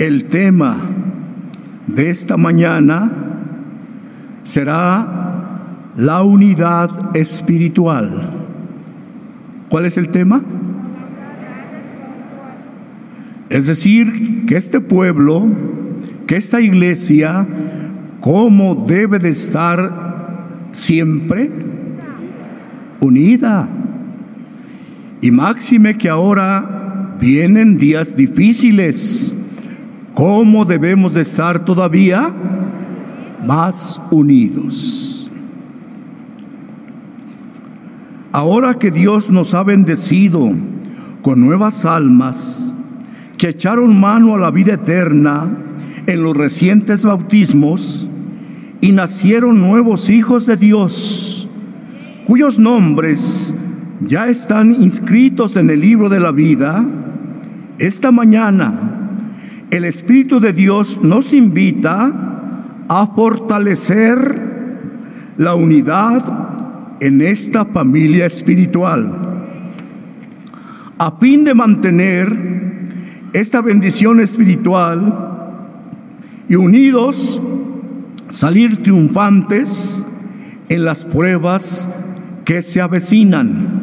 El tema de esta mañana será la unidad espiritual. ¿Cuál es el tema? Es decir, que este pueblo, que esta iglesia, ¿cómo debe de estar siempre? Unida. Y máxime que ahora vienen días difíciles. ¿Cómo debemos de estar todavía más unidos? Ahora que Dios nos ha bendecido con nuevas almas, que echaron mano a la vida eterna en los recientes bautismos y nacieron nuevos hijos de Dios, cuyos nombres ya están inscritos en el libro de la vida, esta mañana el Espíritu de Dios nos invita a fortalecer la unidad en esta familia espiritual, a fin de mantener esta bendición espiritual y unidos salir triunfantes en las pruebas que se avecinan.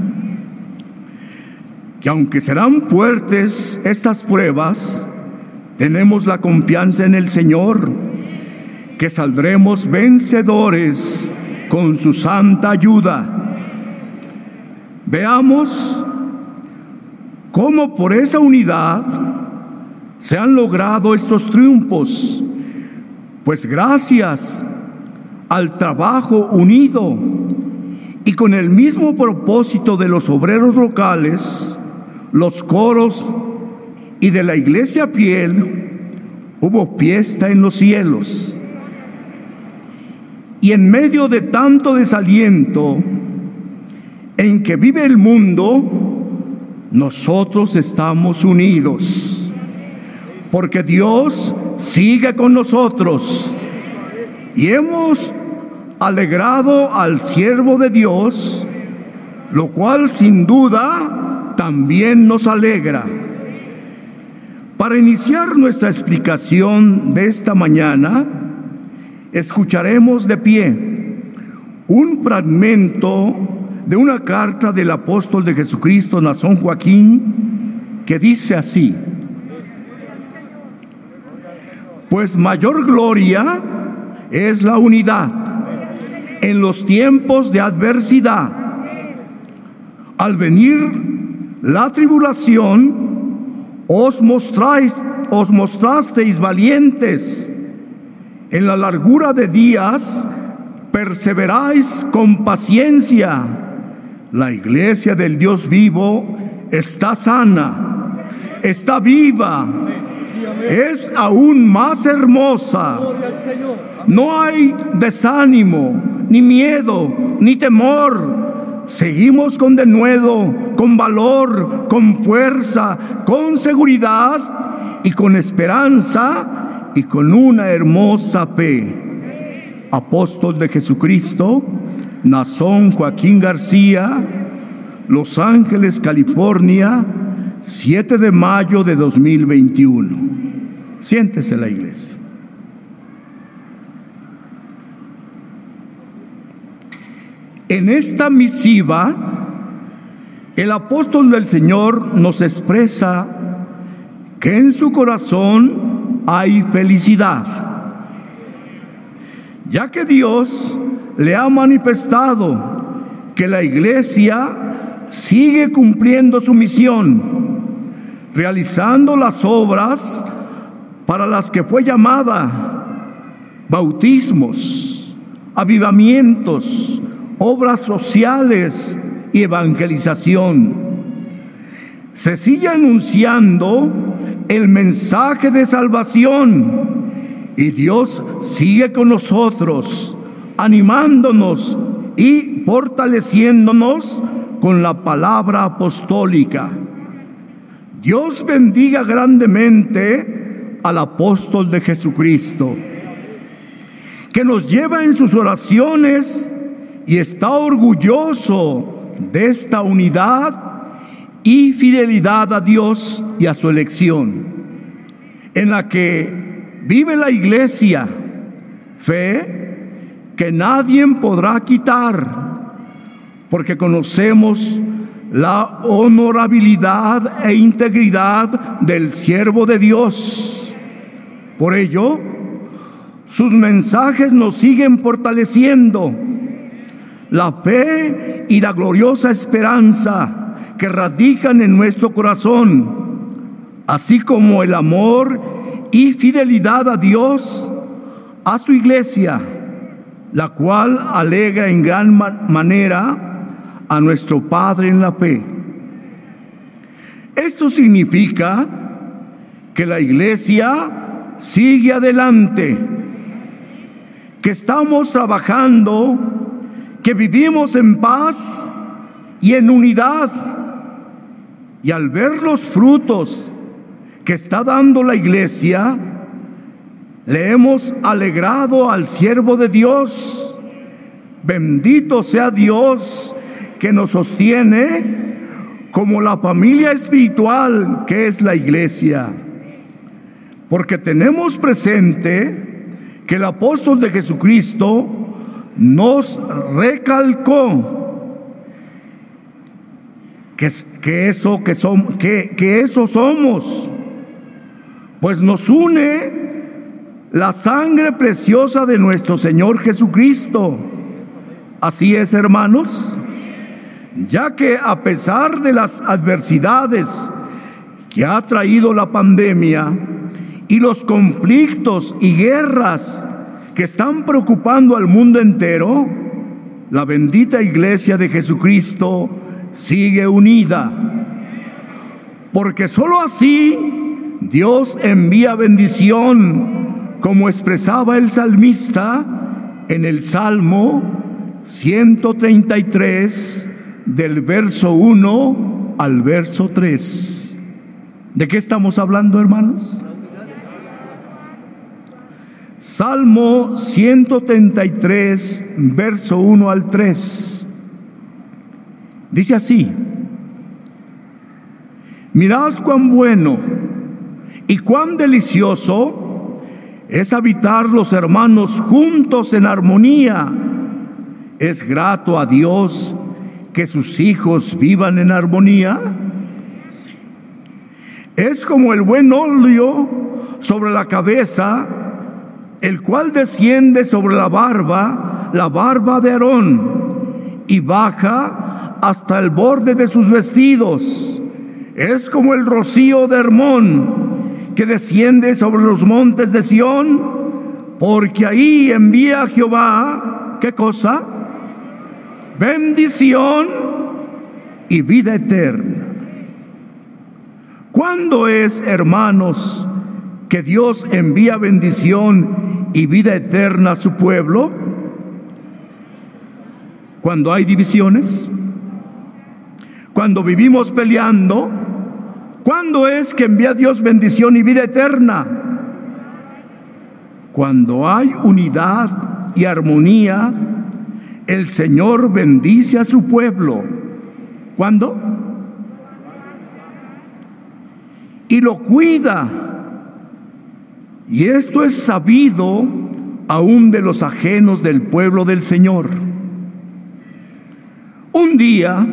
Que aunque serán fuertes estas pruebas, tenemos la confianza en el Señor, que saldremos vencedores con su santa ayuda. Veamos cómo por esa unidad se han logrado estos triunfos, pues gracias al trabajo unido y con el mismo propósito de los obreros locales, los coros y de la iglesia fiel, hubo fiesta en los cielos. Y en medio de tanto desaliento en que vive el mundo, nosotros estamos unidos, porque Dios sigue con nosotros y hemos alegrado al siervo de Dios, lo cual sin duda también nos alegra. Para iniciar nuestra explicación de esta mañana, escucharemos de pie un fragmento de una carta del apóstol de Jesucristo, Nazón Joaquín, que dice así, pues mayor gloria es la unidad en los tiempos de adversidad. Al venir la tribulación, os mostráis, os mostrasteis valientes. En la largura de días, perseveráis con paciencia la iglesia del Dios vivo está sana, está viva, es aún más hermosa. No hay desánimo, ni miedo, ni temor. Seguimos con denuedo, con valor, con fuerza, con seguridad y con esperanza y con una hermosa fe. Apóstol de Jesucristo, Nazón Joaquín García, Los Ángeles, California, 7 de mayo de 2021. Siéntese la iglesia. En esta misiva, el apóstol del Señor nos expresa que en su corazón hay felicidad, ya que Dios le ha manifestado que la iglesia sigue cumpliendo su misión, realizando las obras para las que fue llamada, bautismos, avivamientos, obras sociales y evangelización. Se sigue anunciando el mensaje de salvación y Dios sigue con nosotros animándonos y fortaleciéndonos con la palabra apostólica. Dios bendiga grandemente al apóstol de Jesucristo, que nos lleva en sus oraciones y está orgulloso de esta unidad y fidelidad a Dios y a su elección. en la que vive la iglesia, fe que nadie podrá quitar, porque conocemos la honorabilidad e integridad del siervo de Dios. Por ello, sus mensajes nos siguen fortaleciendo la fe y la gloriosa esperanza que radican en nuestro corazón así como el amor y fidelidad a Dios, a su iglesia, la cual alegra en gran manera a nuestro Padre en la fe. Esto significa que la iglesia sigue adelante, que estamos trabajando, que vivimos en paz y en unidad. Y al ver los frutos que está dando la iglesia, le hemos alegrado al siervo de Dios. Bendito sea Dios que nos sostiene como la familia espiritual que es la iglesia. Porque tenemos presente que el apóstol de Jesucristo nos recalcó que, que eso, que, son, que, que eso somos pues nos une la sangre preciosa de nuestro Señor Jesucristo. Así es, hermanos, ya que a pesar de las adversidades que ha traído la pandemia y los conflictos y guerras que están preocupando al mundo entero, la bendita iglesia de Jesucristo sigue unida. Porque sólo así Dios envía bendición, como expresaba el salmista en el Salmo 133, del verso 1 al verso 3. ¿De qué estamos hablando, hermanos? Salmo 133, verso 1 al 3. Dice así, mirad cuán bueno y cuán delicioso es habitar los hermanos juntos en armonía. Es grato a Dios que sus hijos vivan en armonía. Es como el buen óleo sobre la cabeza, el cual desciende sobre la barba, la barba de Aarón, y baja hasta el borde de sus vestidos. Es como el rocío de Hermón que desciende sobre los montes de Sión, porque ahí envía Jehová, ¿qué cosa? Bendición y vida eterna. ¿Cuándo es, hermanos, que Dios envía bendición y vida eterna a su pueblo? Cuando hay divisiones, cuando vivimos peleando, ¿Cuándo es que envía Dios bendición y vida eterna? Cuando hay unidad y armonía, el Señor bendice a su pueblo. ¿Cuándo? Y lo cuida. Y esto es sabido aún de los ajenos del pueblo del Señor. Un día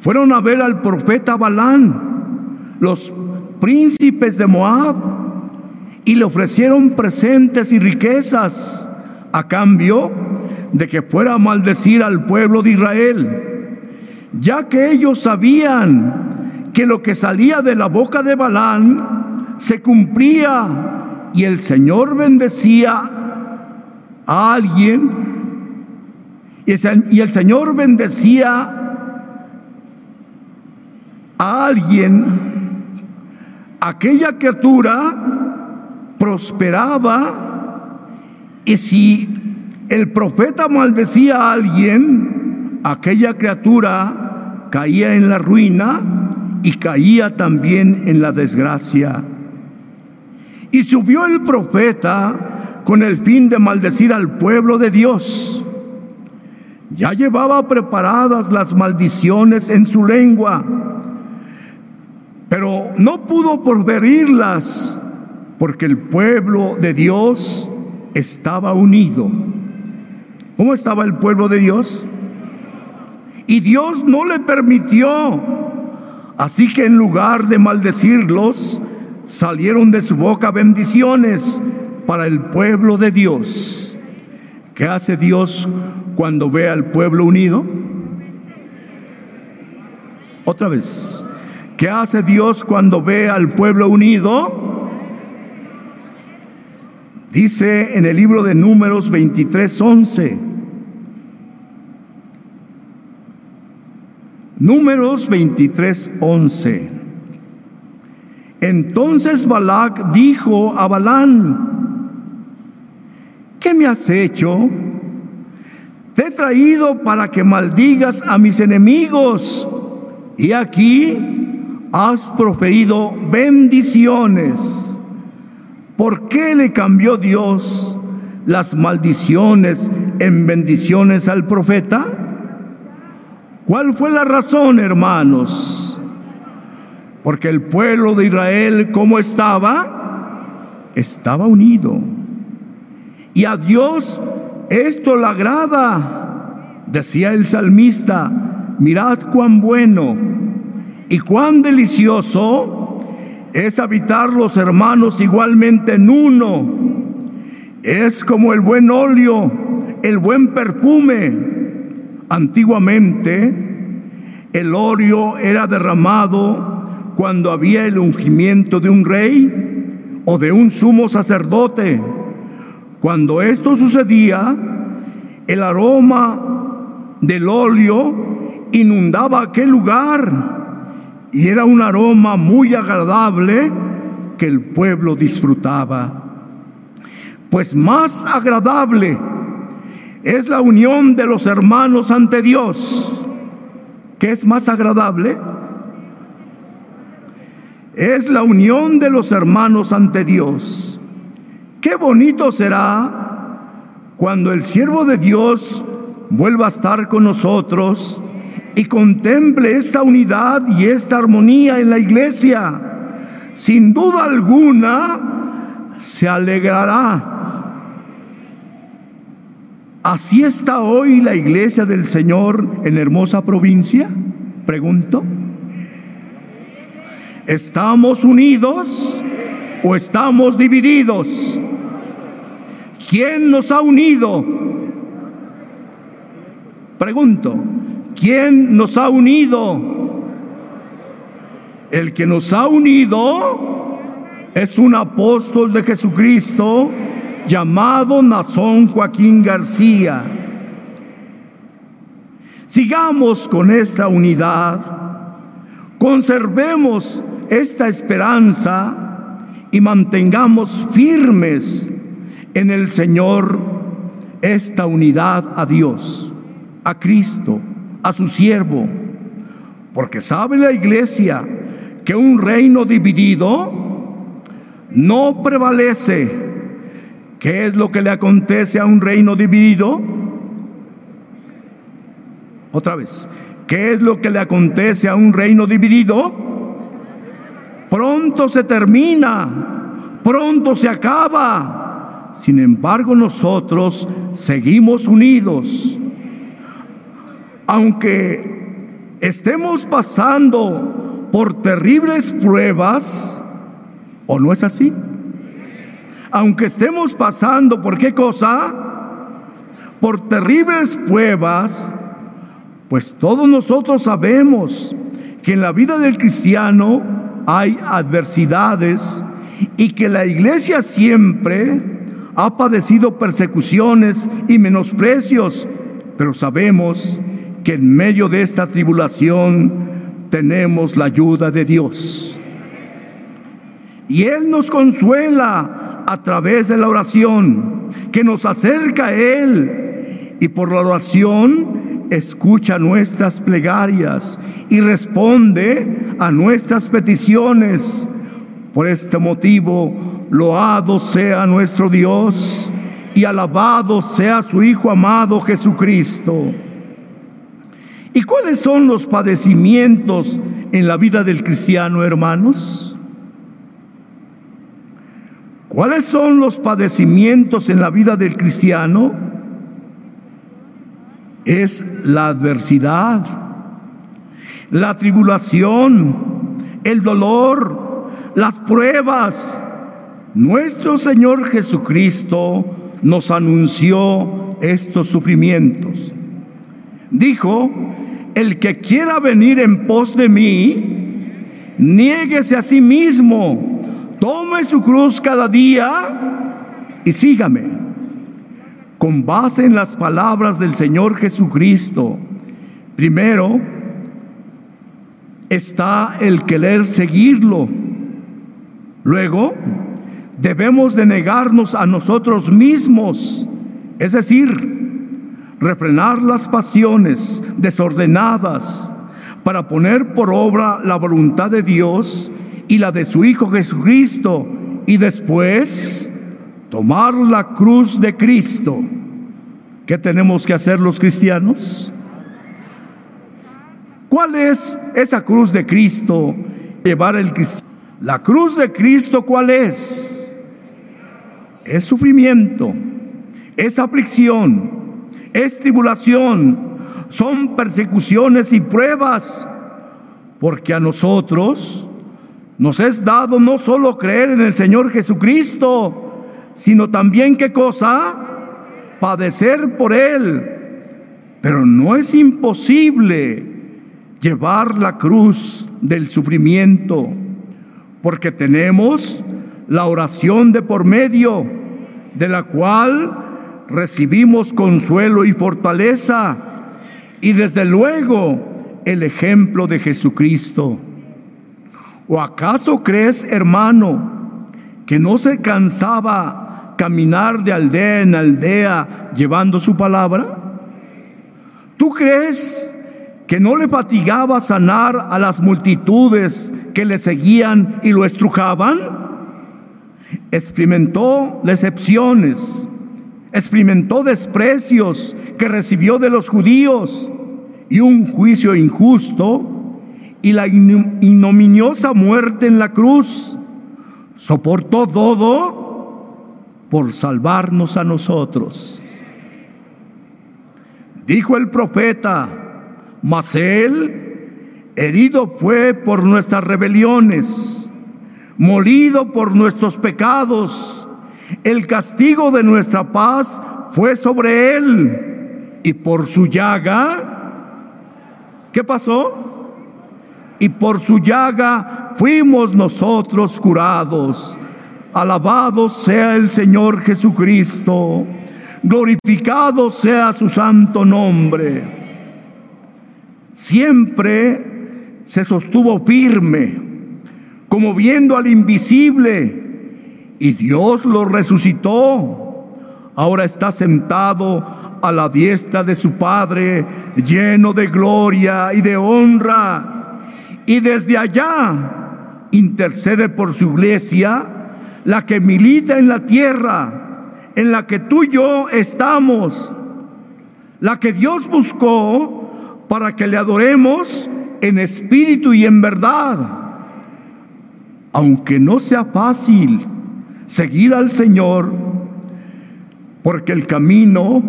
fueron a ver al profeta Balán los príncipes de Moab y le ofrecieron presentes y riquezas a cambio de que fuera a maldecir al pueblo de Israel, ya que ellos sabían que lo que salía de la boca de Balán se cumplía y el Señor bendecía a alguien y el Señor bendecía a alguien aquella criatura prosperaba y si el profeta maldecía a alguien, aquella criatura caía en la ruina y caía también en la desgracia. Y subió el profeta con el fin de maldecir al pueblo de Dios. Ya llevaba preparadas las maldiciones en su lengua pero no pudo proferirlas porque el pueblo de Dios estaba unido. ¿Cómo estaba el pueblo de Dios? Y Dios no le permitió. Así que en lugar de maldecirlos, salieron de su boca bendiciones para el pueblo de Dios. ¿Qué hace Dios cuando ve al pueblo unido? Otra vez, ¿qué hace Dios cuando ve al pueblo unido? Dice en el libro de Números 23, 11. Números 23, 11. Entonces Balac dijo a Balán, ¿qué me has hecho? Te he traído para que maldigas a mis enemigos y aquí has proferido bendiciones. ¿Por qué le cambió Dios las maldiciones en bendiciones al profeta? ¿Cuál fue la razón, hermanos? Porque el pueblo de Israel, ¿cómo estaba? Estaba unido. Y a Dios esto le agrada, decía el salmista, mirad cuán bueno y cuán delicioso es habitar los hermanos igualmente en uno. Es como el buen óleo, el buen perfume. Antiguamente el óleo era derramado cuando había el ungimiento de un rey o de un sumo sacerdote. Cuando esto sucedía, el aroma del óleo inundaba aquel lugar y era un aroma muy agradable que el pueblo disfrutaba. Pues más agradable es la unión de los hermanos ante Dios. ¿Qué es más agradable? Es la unión de los hermanos ante Dios. Qué bonito será cuando el siervo de Dios vuelva a estar con nosotros y contemple esta unidad y esta armonía en la iglesia, sin duda alguna se alegrará. ¿Así está hoy la iglesia del Señor en hermosa provincia? Pregunto. ¿Estamos unidos o estamos divididos? ¿Quién nos ha unido? Pregunto. ¿Quién nos ha unido? El que nos ha unido es un apóstol de Jesucristo llamado Nazón Joaquín García. Sigamos con esta unidad, conservemos esta esperanza y mantengamos firmes en el Señor esta unidad a Dios, a Cristo a su siervo, porque sabe la iglesia que un reino dividido no prevalece. ¿Qué es lo que le acontece a un reino dividido? Otra vez, ¿qué es lo que le acontece a un reino dividido? Pronto se termina, pronto se acaba. Sin embargo, nosotros seguimos unidos aunque estemos pasando por terribles pruebas, ¿o no es así? Aunque estemos pasando por qué cosa? Por terribles pruebas, pues todos nosotros sabemos que en la vida del cristiano hay adversidades y que la iglesia siempre ha padecido persecuciones y menosprecios, pero sabemos que en medio de esta tribulación tenemos la ayuda de Dios. Y Él nos consuela a través de la oración, que nos acerca a Él. Y por la oración escucha nuestras plegarias y responde a nuestras peticiones. Por este motivo, loado sea nuestro Dios y alabado sea su Hijo amado Jesucristo. ¿Y cuáles son los padecimientos en la vida del cristiano, hermanos? ¿Cuáles son los padecimientos en la vida del cristiano? Es la adversidad, la tribulación, el dolor, las pruebas. Nuestro Señor Jesucristo nos anunció estos sufrimientos. Dijo, el que quiera venir en pos de mí, niéguese a sí mismo, tome su cruz cada día y sígame. Con base en las palabras del Señor Jesucristo, primero está el querer seguirlo. Luego, debemos de negarnos a nosotros mismos, es decir, refrenar las pasiones desordenadas para poner por obra la voluntad de Dios y la de su Hijo Jesucristo y después tomar la cruz de Cristo. ¿Qué tenemos que hacer los cristianos? ¿Cuál es esa cruz de Cristo? Llevar el Cristo. La cruz de Cristo, ¿cuál es? Es sufrimiento, es aflicción, es tribulación, son persecuciones y pruebas, porque a nosotros nos es dado no solo creer en el Señor Jesucristo, sino también qué cosa? Padecer por Él. Pero no es imposible llevar la cruz del sufrimiento, porque tenemos la oración de por medio, de la cual recibimos consuelo y fortaleza y desde luego el ejemplo de Jesucristo. ¿O acaso crees, hermano, que no se cansaba caminar de aldea en aldea llevando su palabra? ¿Tú crees que no le fatigaba sanar a las multitudes que le seguían y lo estrujaban? Experimentó decepciones, experimentó desprecios que recibió de los judíos y un juicio injusto y la ignominiosa muerte en la cruz. Soportó todo por salvarnos a nosotros. Dijo el profeta, mas él herido fue por nuestras rebeliones, molido por nuestros pecados el castigo de nuestra paz fue sobre él y por su llaga, ¿qué pasó? Y por su llaga fuimos nosotros curados. Alabado sea el Señor Jesucristo, glorificado sea su santo nombre. Siempre se sostuvo firme, como viendo al invisible y Dios lo resucitó. Ahora está sentado a la diestra de su Padre, lleno de gloria y de honra. Y desde allá intercede por su iglesia, la que milita en la tierra, en la que tú y yo estamos, la que Dios buscó para que le adoremos en espíritu y en verdad. Aunque no sea fácil, seguir al Señor, porque el camino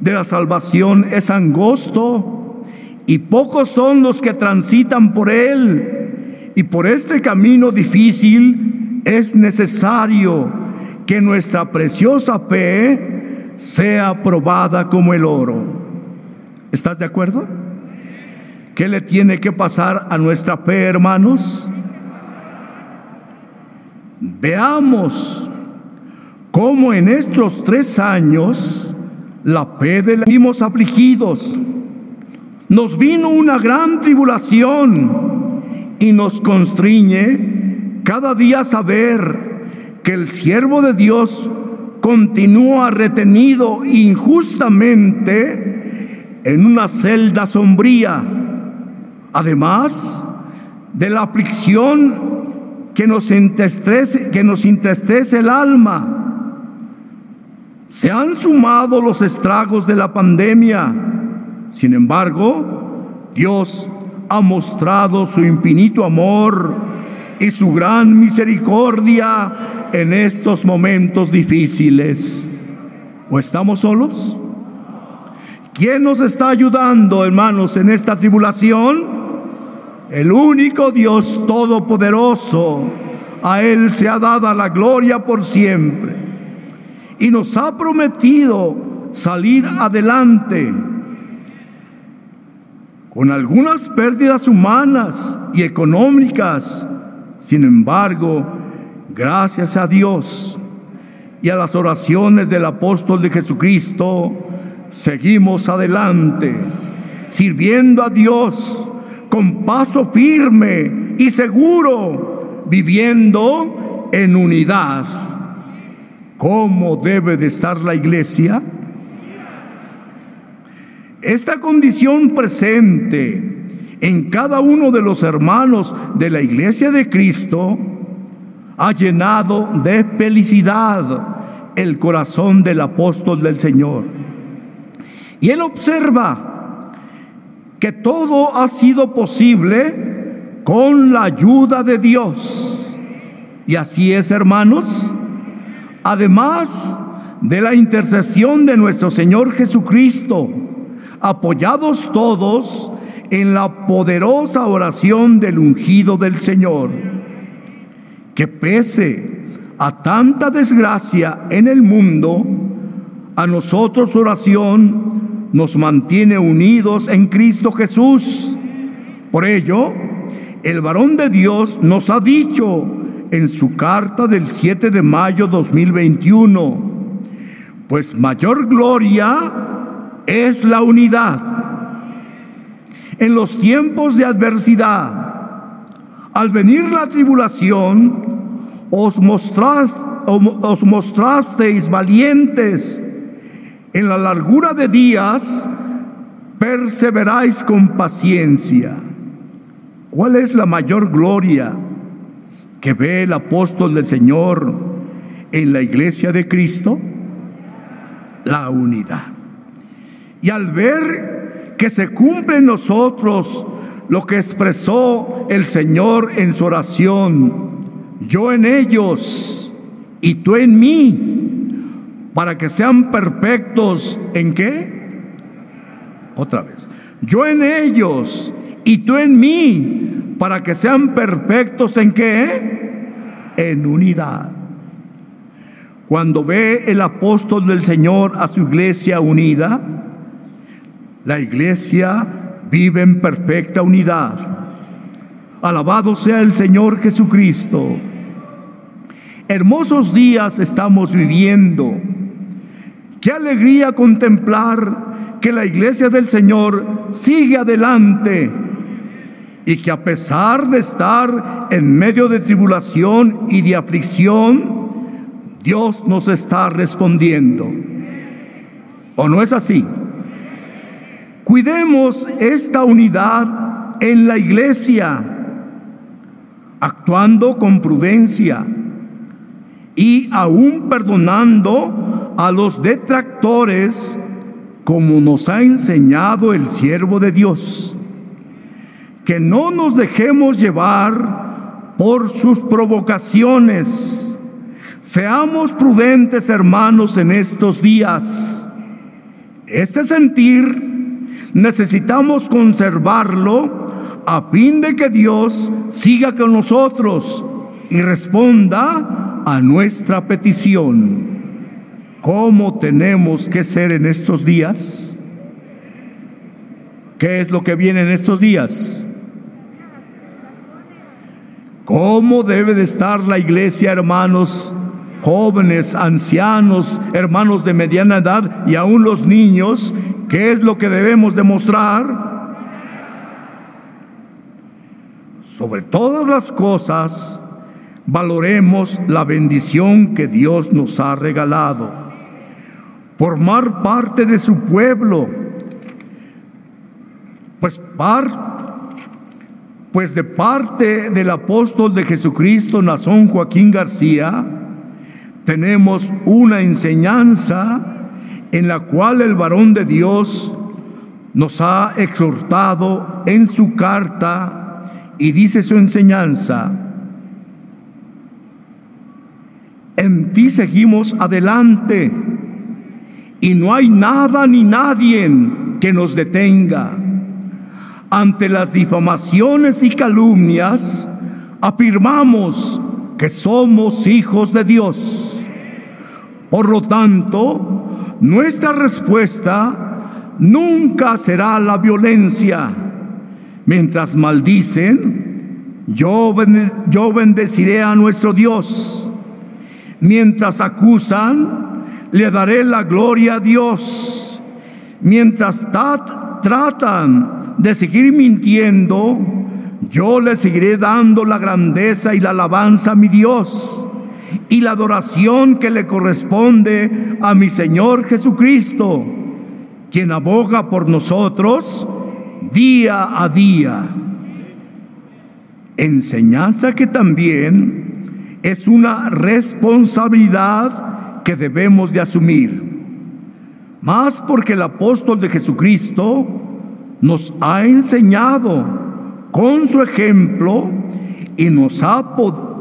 de la salvación es angosto y pocos son los que transitan por él. Y por este camino difícil es necesario que nuestra preciosa fe sea probada como el oro. ¿Estás de acuerdo? ¿Qué le tiene que pasar a nuestra fe, hermanos? Veamos cómo en estos tres años la fe de la vimos afligidos. Nos vino una gran tribulación y nos constriñe cada día saber que el siervo de Dios continúa retenido injustamente en una celda sombría. Además de la aflicción que nos entristece, que nos el alma. Se han sumado los estragos de la pandemia. Sin embargo, Dios ha mostrado su infinito amor y su gran misericordia en estos momentos difíciles. ¿O estamos solos? ¿Quién nos está ayudando, hermanos, en esta tribulación? El único Dios todopoderoso. A Él se ha dado la gloria por siempre. Y nos ha prometido salir adelante con algunas pérdidas humanas y económicas. Sin embargo, gracias a Dios y a las oraciones del apóstol de Jesucristo, seguimos adelante, sirviendo a Dios con paso firme y seguro, viviendo en unidad. ¿Cómo debe de estar la iglesia? Esta condición presente en cada uno de los hermanos de la iglesia de Cristo ha llenado de felicidad el corazón del apóstol del Señor. Y él observa que todo ha sido posible con la ayuda de Dios. Y así es, hermanos. Además de la intercesión de nuestro Señor Jesucristo, apoyados todos en la poderosa oración del ungido del Señor, que pese a tanta desgracia en el mundo, a nosotros oración nos mantiene unidos en Cristo Jesús. Por ello, el varón de Dios nos ha dicho en su carta del 7 de mayo 2021, pues mayor gloria es la unidad en los tiempos de adversidad, al venir la tribulación, os, os mostrasteis valientes. En la largura de días, perseveráis con paciencia. ¿Cuál es la mayor gloria que ve el apóstol del Señor en la iglesia de Cristo? La unidad. Y al ver que se cumple en nosotros lo que expresó el Señor en su oración. Yo en ellos y tú en mí, para que sean perfectos en qué? Otra vez. Yo en ellos y tú en mí, para que sean perfectos en qué? En unidad. Cuando ve el apóstol del Señor a su iglesia unida, la iglesia vive en perfecta unidad. Alabado sea el Señor Jesucristo. Hermosos días estamos viviendo. Qué alegría contemplar que la iglesia del Señor sigue adelante y que a pesar de estar en medio de tribulación y de aflicción, Dios nos está respondiendo. ¿O no es así? Cuidemos esta unidad en la iglesia, actuando con prudencia y aún perdonando a los detractores como nos ha enseñado el siervo de Dios. Que no nos dejemos llevar por sus provocaciones. Seamos prudentes hermanos en estos días. Este sentir necesitamos conservarlo a fin de que Dios siga con nosotros y responda a nuestra petición. ¿Cómo tenemos que ser en estos días? ¿Qué es lo que viene en estos días? ¿Cómo debe de estar la iglesia, hermanos, jóvenes, ancianos, hermanos de mediana edad y aún los niños ¿Qué es lo que debemos demostrar? Sobre todas las cosas, valoremos la bendición que Dios nos ha regalado. Formar parte de su pueblo. Pues, par, pues de parte del apóstol de Jesucristo, Nazón Joaquín García, tenemos una enseñanza en la cual el varón de Dios nos ha exhortado en su carta y dice su enseñanza, ti seguimos adelante y no hay nada ni nadie que nos detenga. Ante las difamaciones y calumnias, afirmamos que somos hijos de Dios. Por lo tanto, nuestra respuesta nunca será la violencia. Mientras maldicen, yo, bendeciré a nuestro Dios. Mientras acusan, le daré la gloria a Dios. Mientras tratan de seguir mintiendo, yo le seguiré dando la grandeza y la alabanza a mi Dios y la adoración que le corresponde a mi Señor Jesucristo, quien aboga por nosotros día a día. Enseñanza que también es una responsabilidad que debemos de asumir. Más porque el apóstol de Jesucristo nos ha enseñado con su ejemplo y nos ha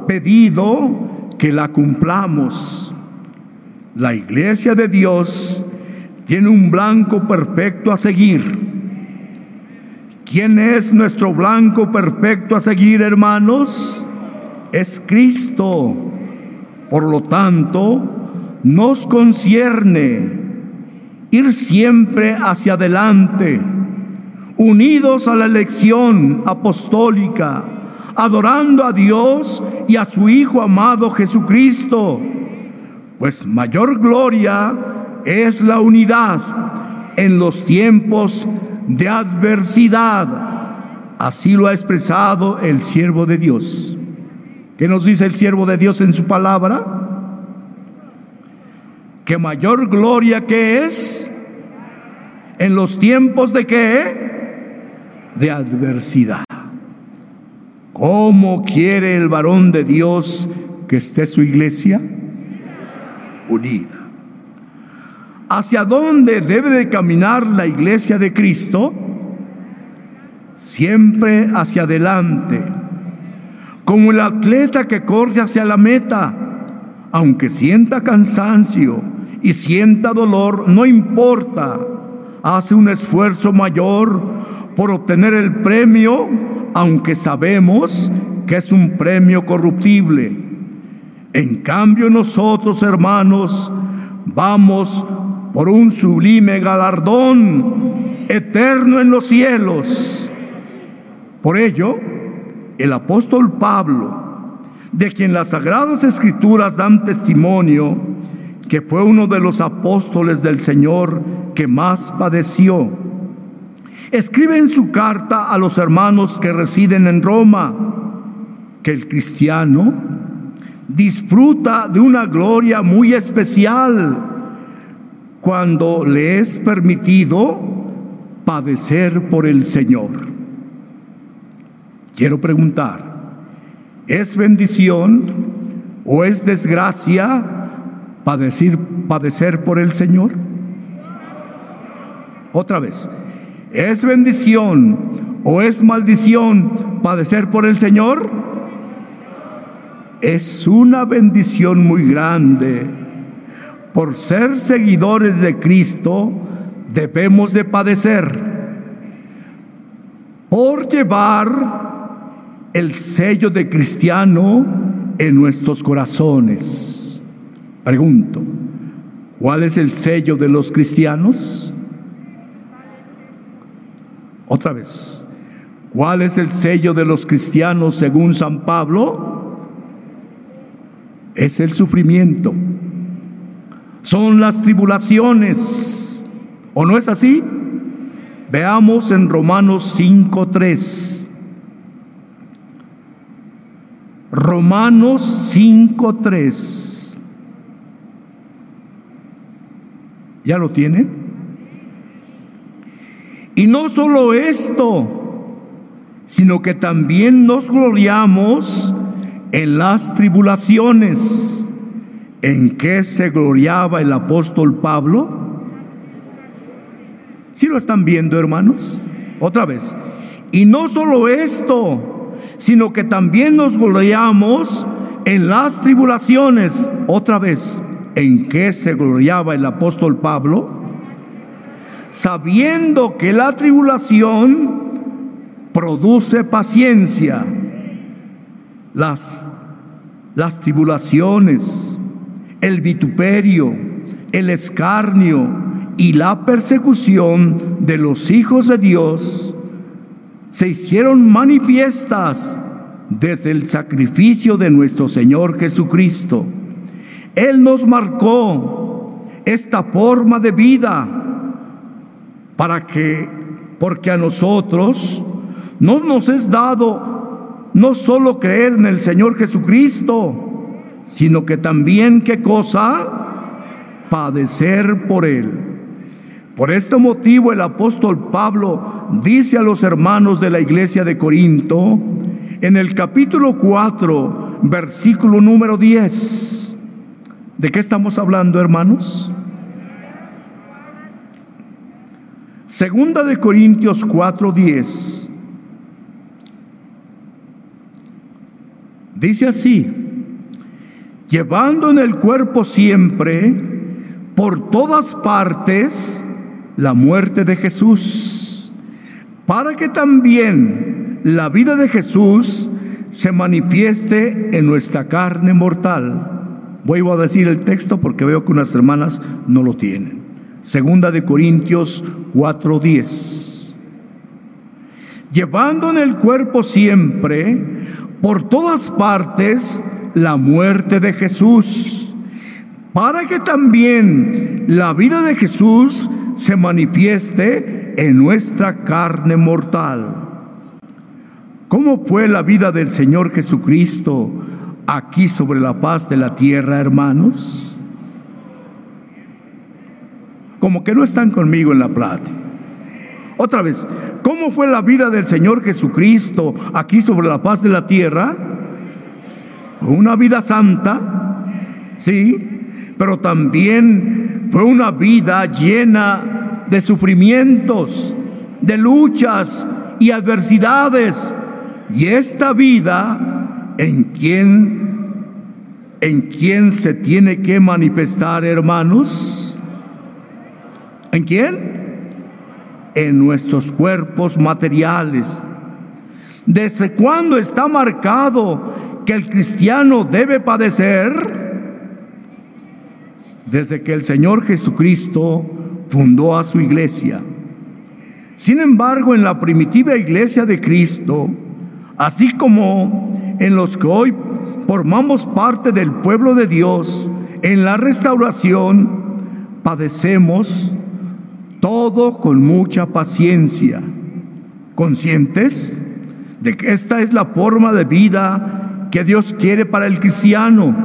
pedido que la cumplamos. La iglesia de Dios tiene un blanco perfecto a seguir. ¿Quién es nuestro blanco perfecto a seguir, hermanos? Es Cristo. Por lo tanto, nos concierne ir siempre hacia adelante, unidos a la elección apostólica, adorando a Dios y a su Hijo amado Jesucristo, pues mayor gloria es la unidad en los tiempos de adversidad. Así lo ha expresado el siervo de Dios. ¿Qué nos dice el siervo de Dios en su palabra? Que mayor gloria que es en los tiempos de qué? De adversidad. ¿Cómo quiere el varón de Dios que esté su iglesia? Unida. ¿Hacia dónde debe de caminar la iglesia de Cristo? Siempre hacia adelante, como el atleta que corre hacia la meta, aunque sienta cansancio y sienta dolor, no importa, hace un esfuerzo mayor por obtener el premio, aunque sabemos que es un premio corruptible. En cambio nosotros, hermanos, vamos por un sublime galardón eterno en los cielos. Por ello, el apóstol Pablo, de quien las sagradas escrituras dan testimonio, que fue uno de los apóstoles del Señor que más padeció. Escribe en su carta a los hermanos que residen en Roma que el cristiano disfruta de una gloria muy especial cuando le es permitido padecer por el Señor. Quiero preguntar, ¿es bendición o es desgracia padecer, padecer por el Señor? Otra vez, ¿es bendición o es maldición padecer por el Señor? Es una bendición muy grande. Por ser seguidores de Cristo debemos de padecer. Por llevar el sello de cristiano en nuestros corazones. Pregunto, ¿cuál es el sello de los cristianos? Otra vez, ¿cuál es el sello de los cristianos según San Pablo? Es el sufrimiento. Son las tribulaciones. ¿O no es así? Veamos en Romanos 5.3. Romanos 5.3. ¿Ya lo tiene? Y no solo esto, sino que también nos gloriamos en las tribulaciones. ¿En qué se gloriaba el apóstol Pablo? ¿Sí lo están viendo, hermanos? Otra vez. Y no solo esto, sino que también nos gloriamos en las tribulaciones, otra vez, ¿en qué se gloriaba el apóstol Pablo? Sabiendo que la tribulación produce paciencia. Las, las tribulaciones, el vituperio, el escarnio y la persecución de los hijos de Dios se hicieron manifiestas desde el sacrificio de nuestro Señor Jesucristo. Él nos marcó esta forma de vida para que, porque a nosotros no nos es dado no solo creer en el Señor Jesucristo, sino que también, ¿qué cosa? Padecer por Él. Por este motivo el apóstol Pablo dice a los hermanos de la iglesia de Corinto, en el capítulo 4, versículo número 10. ¿De qué estamos hablando, hermanos? Segunda de Corintios 4, 10. Dice así, llevando en el cuerpo siempre, por todas partes, la muerte de Jesús, para que también la vida de Jesús se manifieste en nuestra carne mortal. Vuelvo a decir el texto porque veo que unas hermanas no lo tienen. Segunda de Corintios 4:10. Llevando en el cuerpo siempre, por todas partes, la muerte de Jesús, para que también la vida de Jesús se manifieste en nuestra carne mortal. ¿Cómo fue la vida del Señor Jesucristo aquí sobre la paz de la tierra, hermanos? Como que no están conmigo en la plata. Otra vez, ¿cómo fue la vida del Señor Jesucristo aquí sobre la paz de la tierra? Fue una vida santa, sí, pero también fue una vida llena de sufrimientos, de luchas y adversidades y esta vida, ¿en quién, en quién se tiene que manifestar, hermanos? ¿En quién? En nuestros cuerpos materiales. ¿Desde cuándo está marcado que el cristiano debe padecer? Desde que el Señor Jesucristo fundó a su iglesia. Sin embargo, en la primitiva iglesia de Cristo, así como en los que hoy formamos parte del pueblo de Dios, en la restauración padecemos todo con mucha paciencia, conscientes de que esta es la forma de vida que Dios quiere para el cristiano,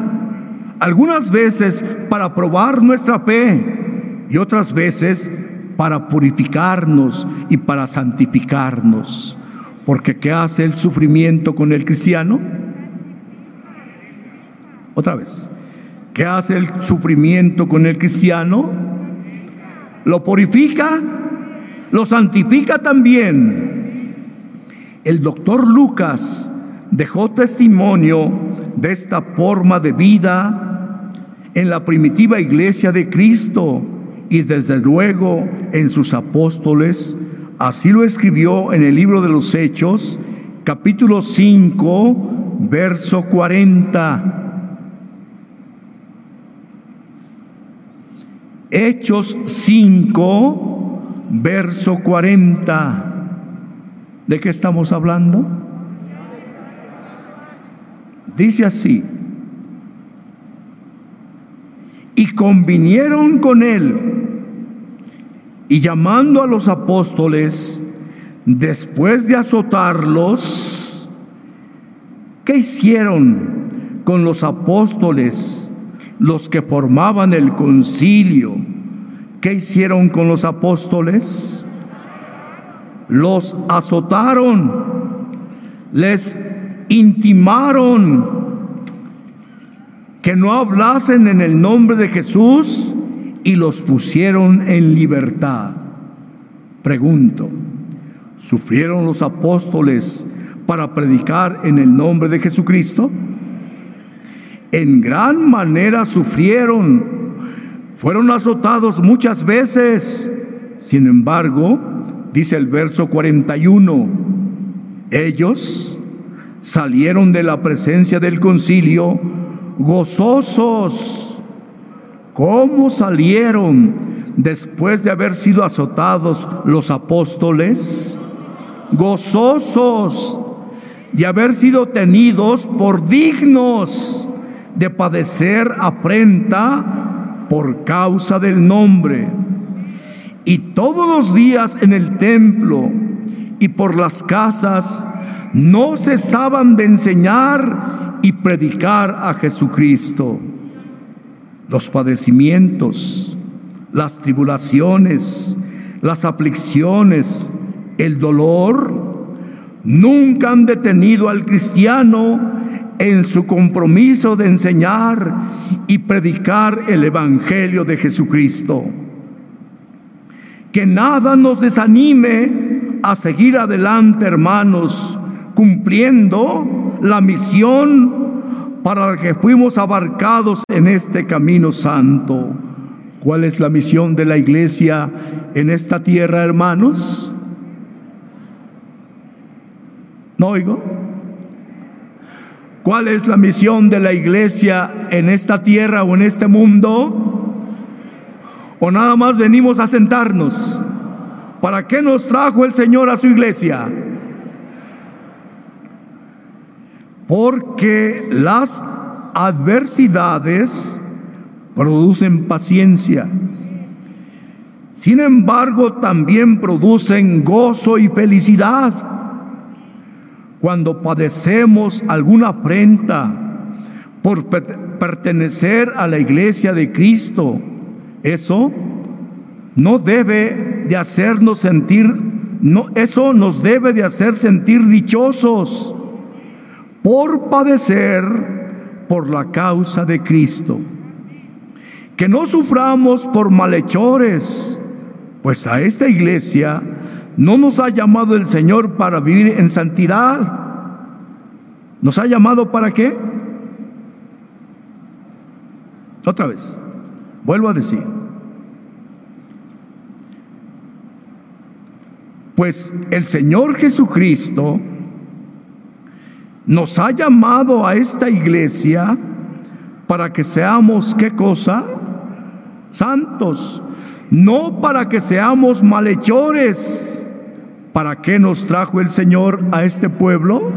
algunas veces para probar nuestra fe y otras veces para purificarnos y para santificarnos. Porque ¿qué hace el sufrimiento con el cristiano? Otra vez, ¿qué hace el sufrimiento con el cristiano? Lo purifica, lo santifica también. El doctor Lucas dejó testimonio de esta forma de vida en la primitiva iglesia de Cristo y desde luego en sus apóstoles Así lo escribió en el libro de los Hechos, capítulo 5, verso 40. Hechos 5, verso 40. ¿De qué estamos hablando? Dice así. Y convinieron con él y llamando a los apóstoles, después de azotarlos, ¿qué hicieron con los apóstoles, los que formaban el concilio? ¿Qué hicieron con los apóstoles? Los azotaron, les intimaron que no hablasen en el nombre de Jesús y los pusieron en libertad. Pregunto, ¿sufrieron los apóstoles para predicar en el nombre de Jesucristo? en gran manera sufrieron, fueron azotados muchas veces. Sin embargo, dice el verso 41, ellos salieron de la presencia del concilio gozosos. ¿Cómo salieron después de haber sido azotados los apóstoles? Gozosos de haber sido tenidos por dignos de padecer afrenta por causa del nombre. Y todos los días en el templo y por las casas no cesaban de enseñar y predicar a Jesucristo. Los padecimientos, las tribulaciones, las aflicciones, el dolor, nunca han detenido al cristiano en su compromiso de enseñar y predicar el Evangelio de Jesucristo. Que nada nos desanime a seguir adelante, hermanos, cumpliendo la misión para la que fuimos abarcados en este camino santo. ¿Cuál es la misión de la iglesia en esta tierra, hermanos? ¿No oigo? ¿Cuál es la misión de la iglesia en esta tierra o en este mundo? ¿O nada más venimos a sentarnos? ¿Para qué nos trajo el Señor a su iglesia? Porque las adversidades producen paciencia. Sin embargo, también producen gozo y felicidad cuando padecemos alguna afrenta por pertenecer a la iglesia de Cristo, eso no debe de hacernos sentir, no, eso nos debe de hacer sentir dichosos por padecer por la causa de Cristo. Que no suframos por malhechores, pues a esta iglesia no nos ha llamado el Señor para vivir en santidad. ¿Nos ha llamado para qué? Otra vez, vuelvo a decir. Pues el Señor Jesucristo nos ha llamado a esta iglesia para que seamos, ¿qué cosa? Santos, no para que seamos malhechores ¿Para qué nos trajo el Señor a este pueblo?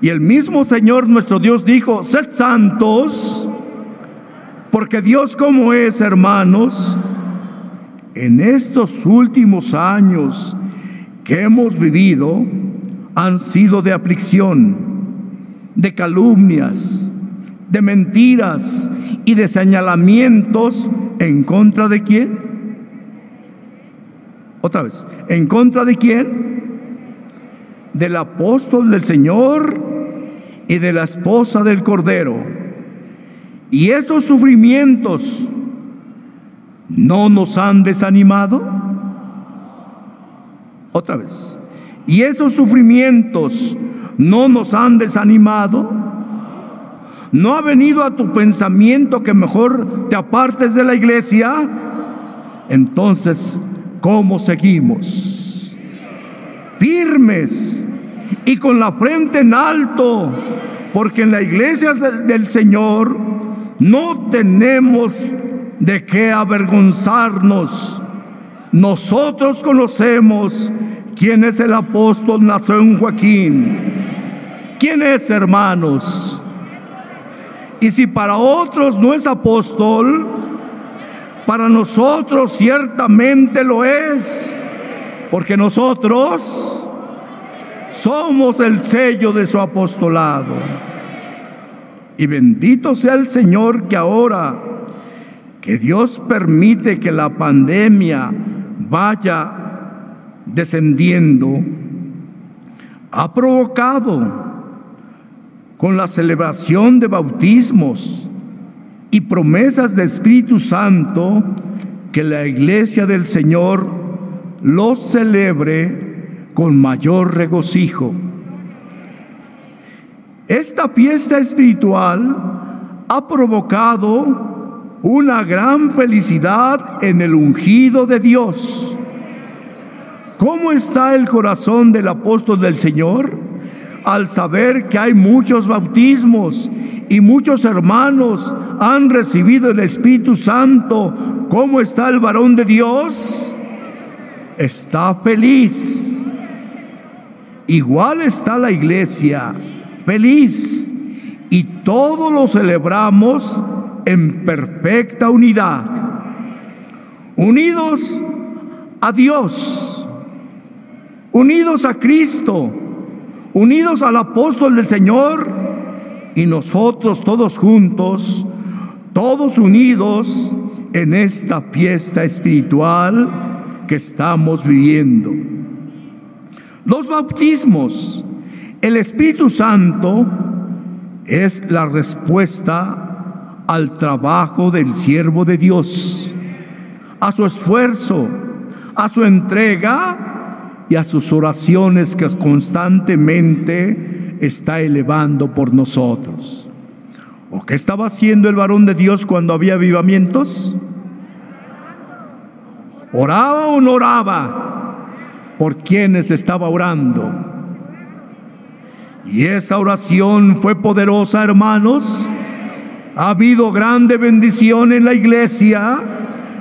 Y el mismo Señor nuestro Dios dijo, sed santos, porque Dios como es, hermanos, en estos últimos años que hemos vivido, han sido de aflicción, de calumnias, de mentiras y de señalamientos en contra de quién? Otra vez, ¿en contra de quién? Del apóstol del Señor y de la esposa del Cordero. Y esos sufrimientos no nos han desanimado. Otra vez. Y esos sufrimientos no nos han desanimado. ¿No ha venido a tu pensamiento que mejor te apartes de la iglesia? Entonces ¿Cómo seguimos? Firmes y con la frente en alto, porque en la iglesia del, Señor no tenemos de qué avergonzarnos. Nosotros conocemos quién es el apóstol Nación Joaquín. ¿Quién es, hermanos? Y si para otros no es apóstol, para nosotros ciertamente lo es, porque nosotros somos el sello de su apostolado. Y bendito sea el Señor que ahora que Dios permite que la pandemia vaya descendiendo, ha provocado con la celebración de bautismos, y promesas de Espíritu Santo que la iglesia del Señor los celebre con mayor regocijo. Esta fiesta espiritual ha provocado una gran felicidad en el ungido de Dios. ¿Cómo está el corazón del apóstol del Señor? Al saber que hay muchos bautismos y muchos hermanos han recibido el Espíritu Santo, ¿cómo está el varón de Dios? Está feliz. Igual está la iglesia, feliz. Y todos lo celebramos en perfecta unidad. Unidos a Dios, unidos a Cristo, unidos al apóstol del Señor y nosotros todos juntos, todos unidos en esta fiesta espiritual que estamos viviendo. Los bautismos, el Espíritu Santo es la respuesta al trabajo del siervo de Dios, a su esfuerzo, a su entrega y a sus oraciones que constantemente está elevando por nosotros. ¿O qué estaba haciendo el varón de Dios cuando había avivamientos? ¿Oraba o no oraba? por quienes estaba orando. Y esa oración fue poderosa, hermanos. Ha habido grande bendición en la iglesia.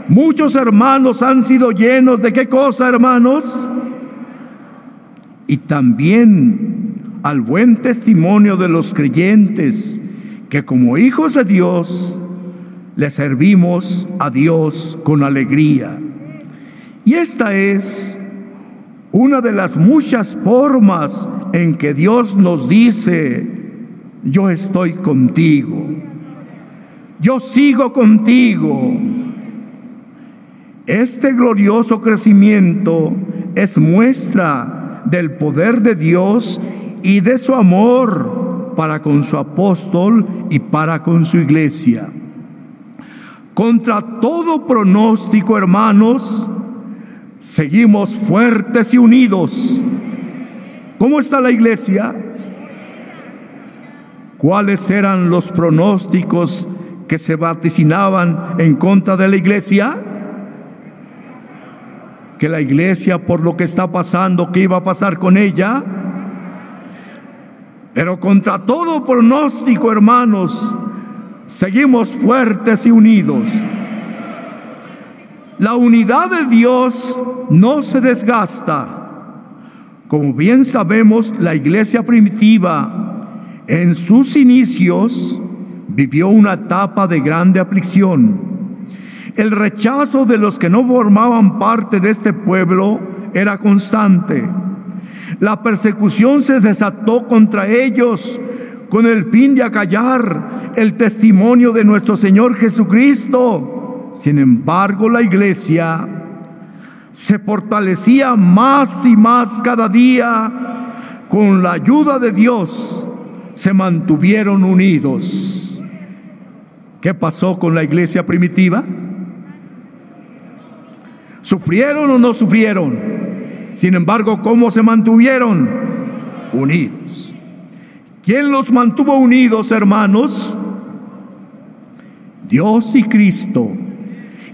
Muchos hermanos han sido llenos de qué cosa, hermanos? Y también al buen testimonio de los creyentes que como hijos de Dios le servimos a Dios con alegría. Y esta es una de las muchas formas en que Dios nos dice, yo estoy contigo, yo sigo contigo. Este glorioso crecimiento es muestra del poder de Dios y de su amor para con su apóstol y para con su iglesia. Contra todo pronóstico, hermanos, seguimos fuertes y unidos. ¿Cómo está la iglesia? ¿Cuáles eran los pronósticos que se vaticinaban en contra de la iglesia? Que la iglesia, por lo que está pasando, ¿qué iba a pasar con ella? Pero contra todo pronóstico, hermanos, seguimos fuertes y unidos. La unidad de Dios no se desgasta. Como bien sabemos, la iglesia primitiva en sus inicios vivió una etapa de grande aflicción. El rechazo de los que no formaban parte de este pueblo era constante. La persecución se desató contra ellos con el fin de acallar el testimonio de nuestro Señor Jesucristo sin embargo, la iglesia se fortalecía más y más cada día. Con la ayuda de Dios se mantuvieron unidos. ¿Qué pasó con la iglesia primitiva? ¿Sufrieron o no sufrieron? Sin embargo, ¿cómo se mantuvieron? Unidos. ¿Quién los mantuvo unidos, hermanos? Dios y Cristo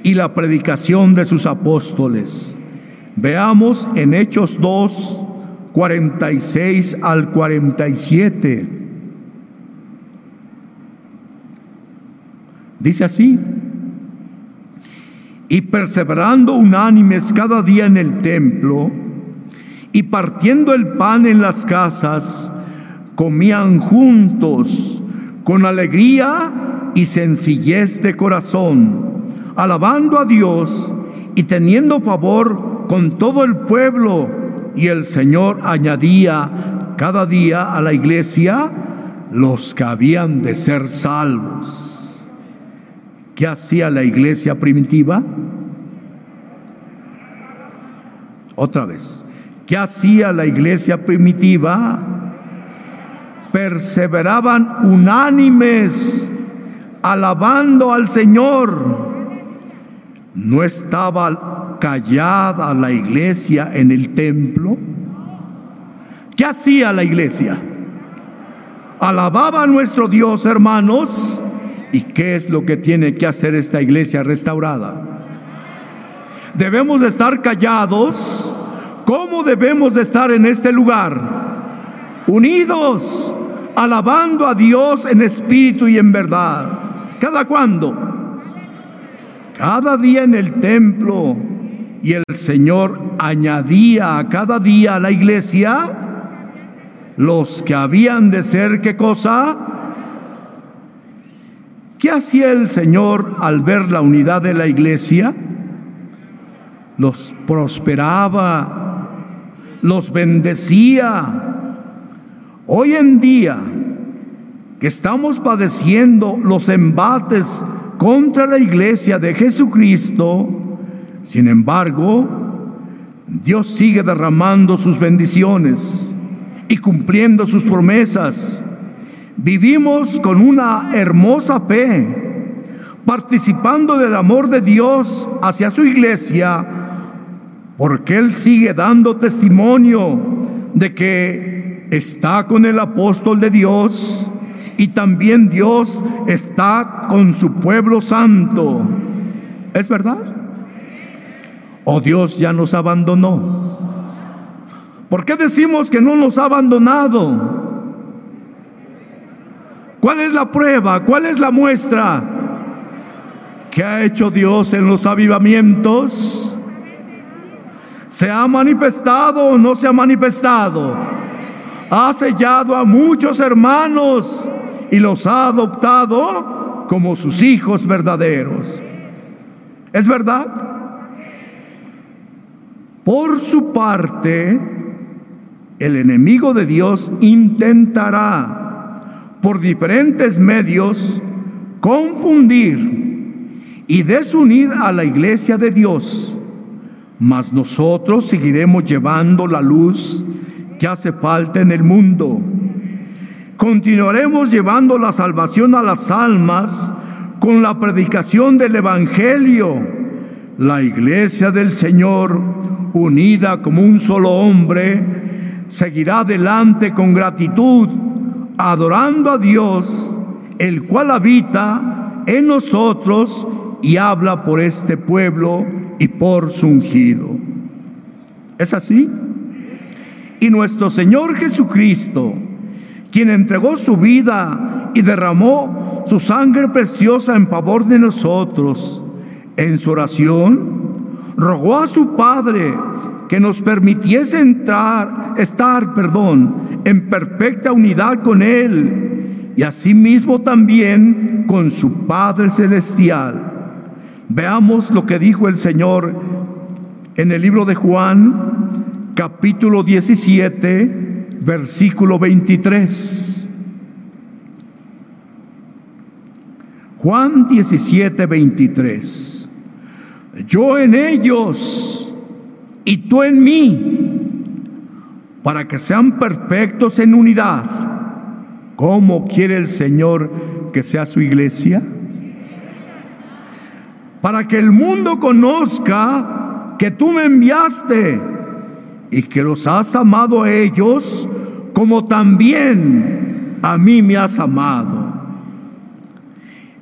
y la predicación de sus apóstoles. Veamos en Hechos 2, 46 al 47. Dice así, y perseverando unánimes cada día en el templo, y partiendo el pan en las casas, comían juntos con alegría y sencillez de corazón alabando a Dios y teniendo favor con todo el pueblo. Y el Señor añadía cada día a la iglesia los que habían de ser salvos. ¿Qué hacía la iglesia primitiva? Otra vez. ¿Qué hacía la iglesia primitiva? Perseveraban unánimes, alabando al Señor ¿No estaba callada la iglesia en el templo? ¿Qué hacía la iglesia? alababa a nuestro Dios, hermanos. ¿Y qué es lo que tiene que hacer esta iglesia restaurada? Debemos de estar callados. ¿Cómo debemos de estar en este lugar? Unidos, alabando a Dios en espíritu y en verdad. ¿Cada cuándo? Cada día en el templo. Y el Señor añadía a cada día a la iglesia los que habían de ser, ¿qué cosa? ¿Qué hacía el Señor al ver la unidad de la iglesia? Los prosperaba, los bendecía. Hoy en día que estamos padeciendo los embates contra la iglesia de Jesucristo, sin embargo, Dios sigue derramando sus bendiciones y cumpliendo sus promesas. Vivimos con una hermosa fe, participando del amor de Dios hacia su iglesia, porque Él sigue dando testimonio de que está con el apóstol de Dios y también Dios está con su pueblo santo. ¿Es verdad? ¿O Dios ya nos abandonó? ¿Por qué decimos que no nos ha abandonado? ¿Cuál es la prueba? ¿Cuál es la muestra? ¿Qué ha hecho Dios en los avivamientos? ¿Se ha manifestado o no se ha manifestado? Ha sellado a muchos hermanos y los ha adoptado como sus hijos verdaderos. ¿Es verdad? Por su parte, el enemigo de Dios intentará por diferentes medios confundir y desunir a la iglesia de Dios, mas nosotros seguiremos llevando la luz que hace falta en el mundo. Continuaremos llevando la salvación a las almas con la predicación del Evangelio. La iglesia del Señor, unida como un solo hombre, seguirá adelante con gratitud adorando a Dios, el cual habita en nosotros y habla por este pueblo y por su ungido. ¿Es así? Y nuestro Señor Jesucristo, quien entregó su vida y derramó su sangre preciosa en favor de nosotros, en su oración, rogó a su Padre que nos permitiese entrar, estar, perdón, en perfecta unidad con Él y asimismo también con su Padre Celestial. Veamos lo que dijo el Señor en el libro de Juan, capítulo 17, versículo 23. Juan 17, 23. Yo en ellos y tú en mí, para que sean perfectos en unidad. ¿Cómo quiere el Señor que sea su iglesia? Para que el mundo conozca que tú me enviaste y que los has amado a ellos como también a mí me has amado.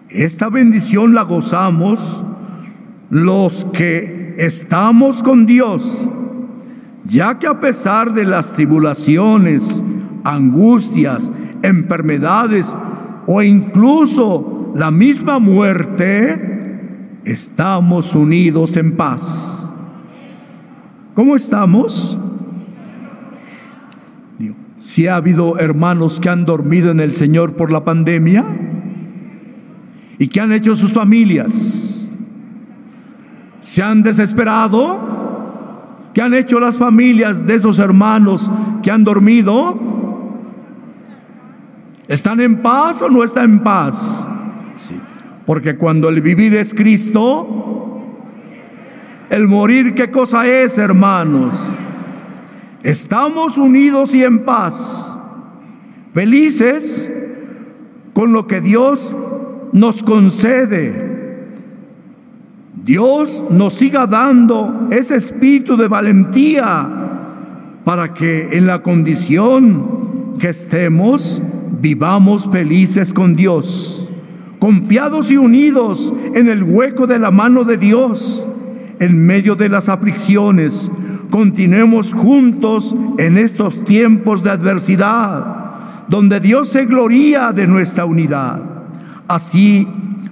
Esta bendición la gozamos los que estamos con Dios, ya que a pesar de las tribulaciones, angustias, enfermedades o incluso la misma muerte, estamos unidos en paz. ¿Cómo estamos? Si ha habido hermanos que han dormido en el Señor por la pandemia y que han hecho sus familias, se han desesperado? ¿Qué han hecho las familias de esos hermanos que han dormido? ¿Están en paz o no están en paz? Sí. Porque cuando el vivir es Cristo, el morir, ¿qué cosa es, hermanos? Estamos unidos y en paz, felices con lo que Dios nos concede Dios nos siga dando ese espíritu de valentía para que en la condición que estemos vivamos felices con Dios, confiados y unidos en el hueco de la mano de Dios, en medio de las aflicciones. Continuemos juntos en estos tiempos de adversidad, donde Dios se gloría de nuestra unidad. Así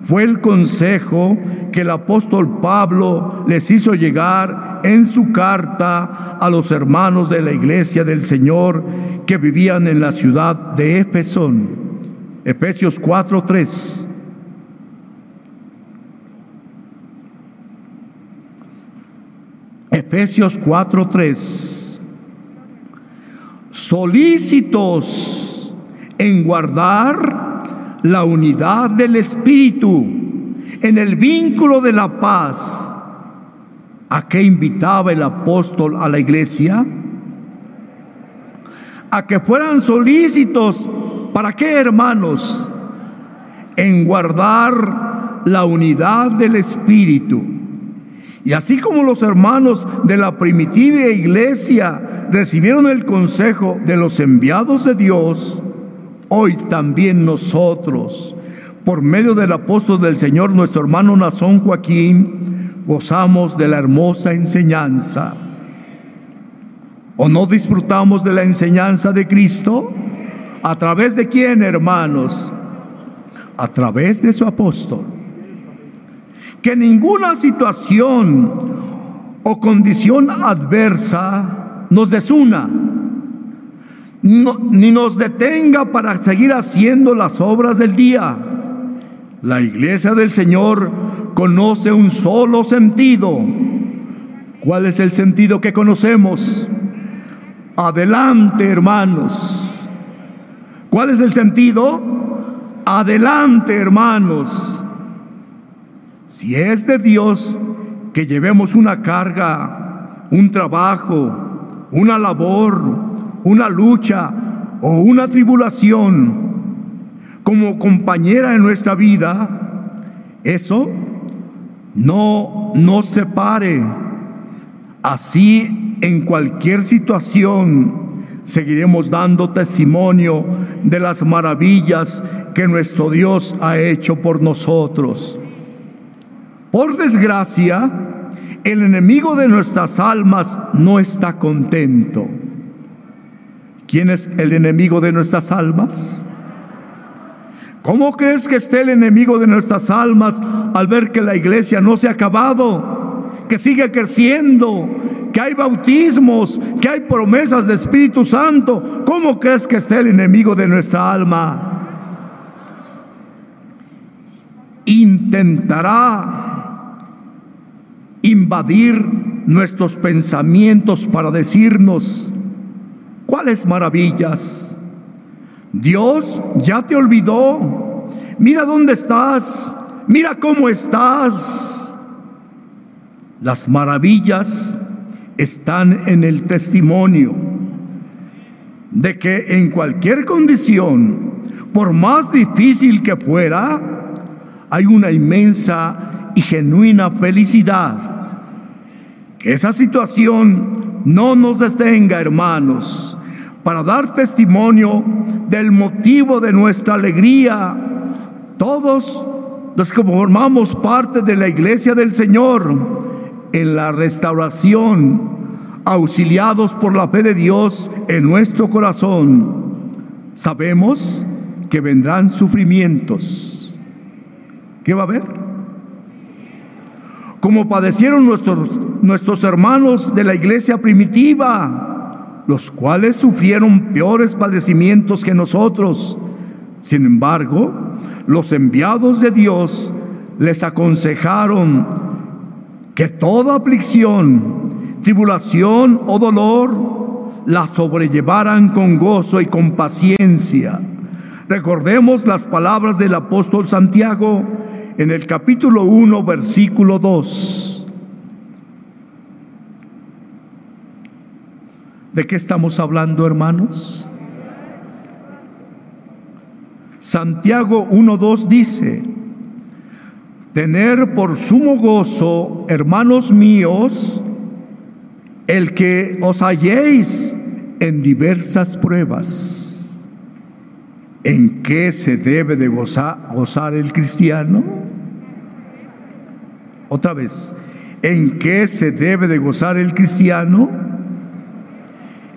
fue el consejo que el apóstol Pablo les hizo llegar en su carta a los hermanos de la iglesia del Señor que vivían en la ciudad de Efesón. Efesios 4:3. Efesios 4:3. Solícitos en guardar la unidad del Espíritu en el vínculo de la paz. ¿A qué invitaba el apóstol a la iglesia? A que fueran solícitos. ¿Para qué, hermanos? En guardar la unidad del Espíritu. Y así como los hermanos de la primitiva iglesia recibieron el consejo de los enviados de Dios, hoy también nosotros por medio del apóstol del Señor, nuestro hermano Nazón Joaquín, gozamos de la hermosa enseñanza. ¿O no disfrutamos de la enseñanza de Cristo? ¿A través de quién, hermanos? A través de su apóstol. Que ninguna situación o condición adversa nos desuna, ni nos detenga para seguir haciendo las obras del día la iglesia del Señor conoce un solo sentido. ¿Cuál es el sentido que conocemos? Adelante, hermanos. ¿Cuál es el sentido? Adelante, hermanos. Si es de Dios que llevemos una carga, un trabajo, una labor, una lucha o una tribulación, como compañera en nuestra vida, eso no nos separe. Así en cualquier situación seguiremos dando testimonio de las maravillas que nuestro Dios ha hecho por nosotros. Por desgracia, el enemigo de nuestras almas no está contento. ¿Quién es el enemigo de nuestras almas? ¿Cómo crees que esté el enemigo de nuestras almas al ver que la iglesia no se ha acabado, que sigue creciendo, que hay bautismos, que hay promesas de Espíritu Santo? ¿Cómo crees que esté el enemigo de nuestra alma? Intentará invadir nuestros pensamientos para decirnos cuáles maravillas Dios ya te olvidó. Mira dónde estás. Mira cómo estás. Las maravillas están en el testimonio de que en cualquier condición, por más difícil que fuera, hay una inmensa y genuina felicidad. Que esa situación no nos detenga, hermanos para dar testimonio del motivo de nuestra alegría. Todos los que formamos parte de la iglesia del Señor en la restauración, auxiliados por la fe de Dios en nuestro corazón, sabemos que vendrán sufrimientos. ¿Qué va a haber? Como padecieron nuestros, nuestros hermanos de la iglesia primitiva, los cuales sufrieron peores padecimientos que nosotros. Sin embargo, los enviados de Dios les aconsejaron que toda aflicción, tribulación o dolor la sobrellevaran con gozo y con paciencia. Recordemos las palabras del apóstol Santiago en el capítulo 1, versículo 2. ¿De qué estamos hablando, hermanos? Santiago 1.2 dice, tener por sumo gozo, hermanos míos, el que os halléis en diversas pruebas. ¿En qué se debe de gozar, gozar el cristiano? Otra vez, ¿en qué se debe de gozar el cristiano?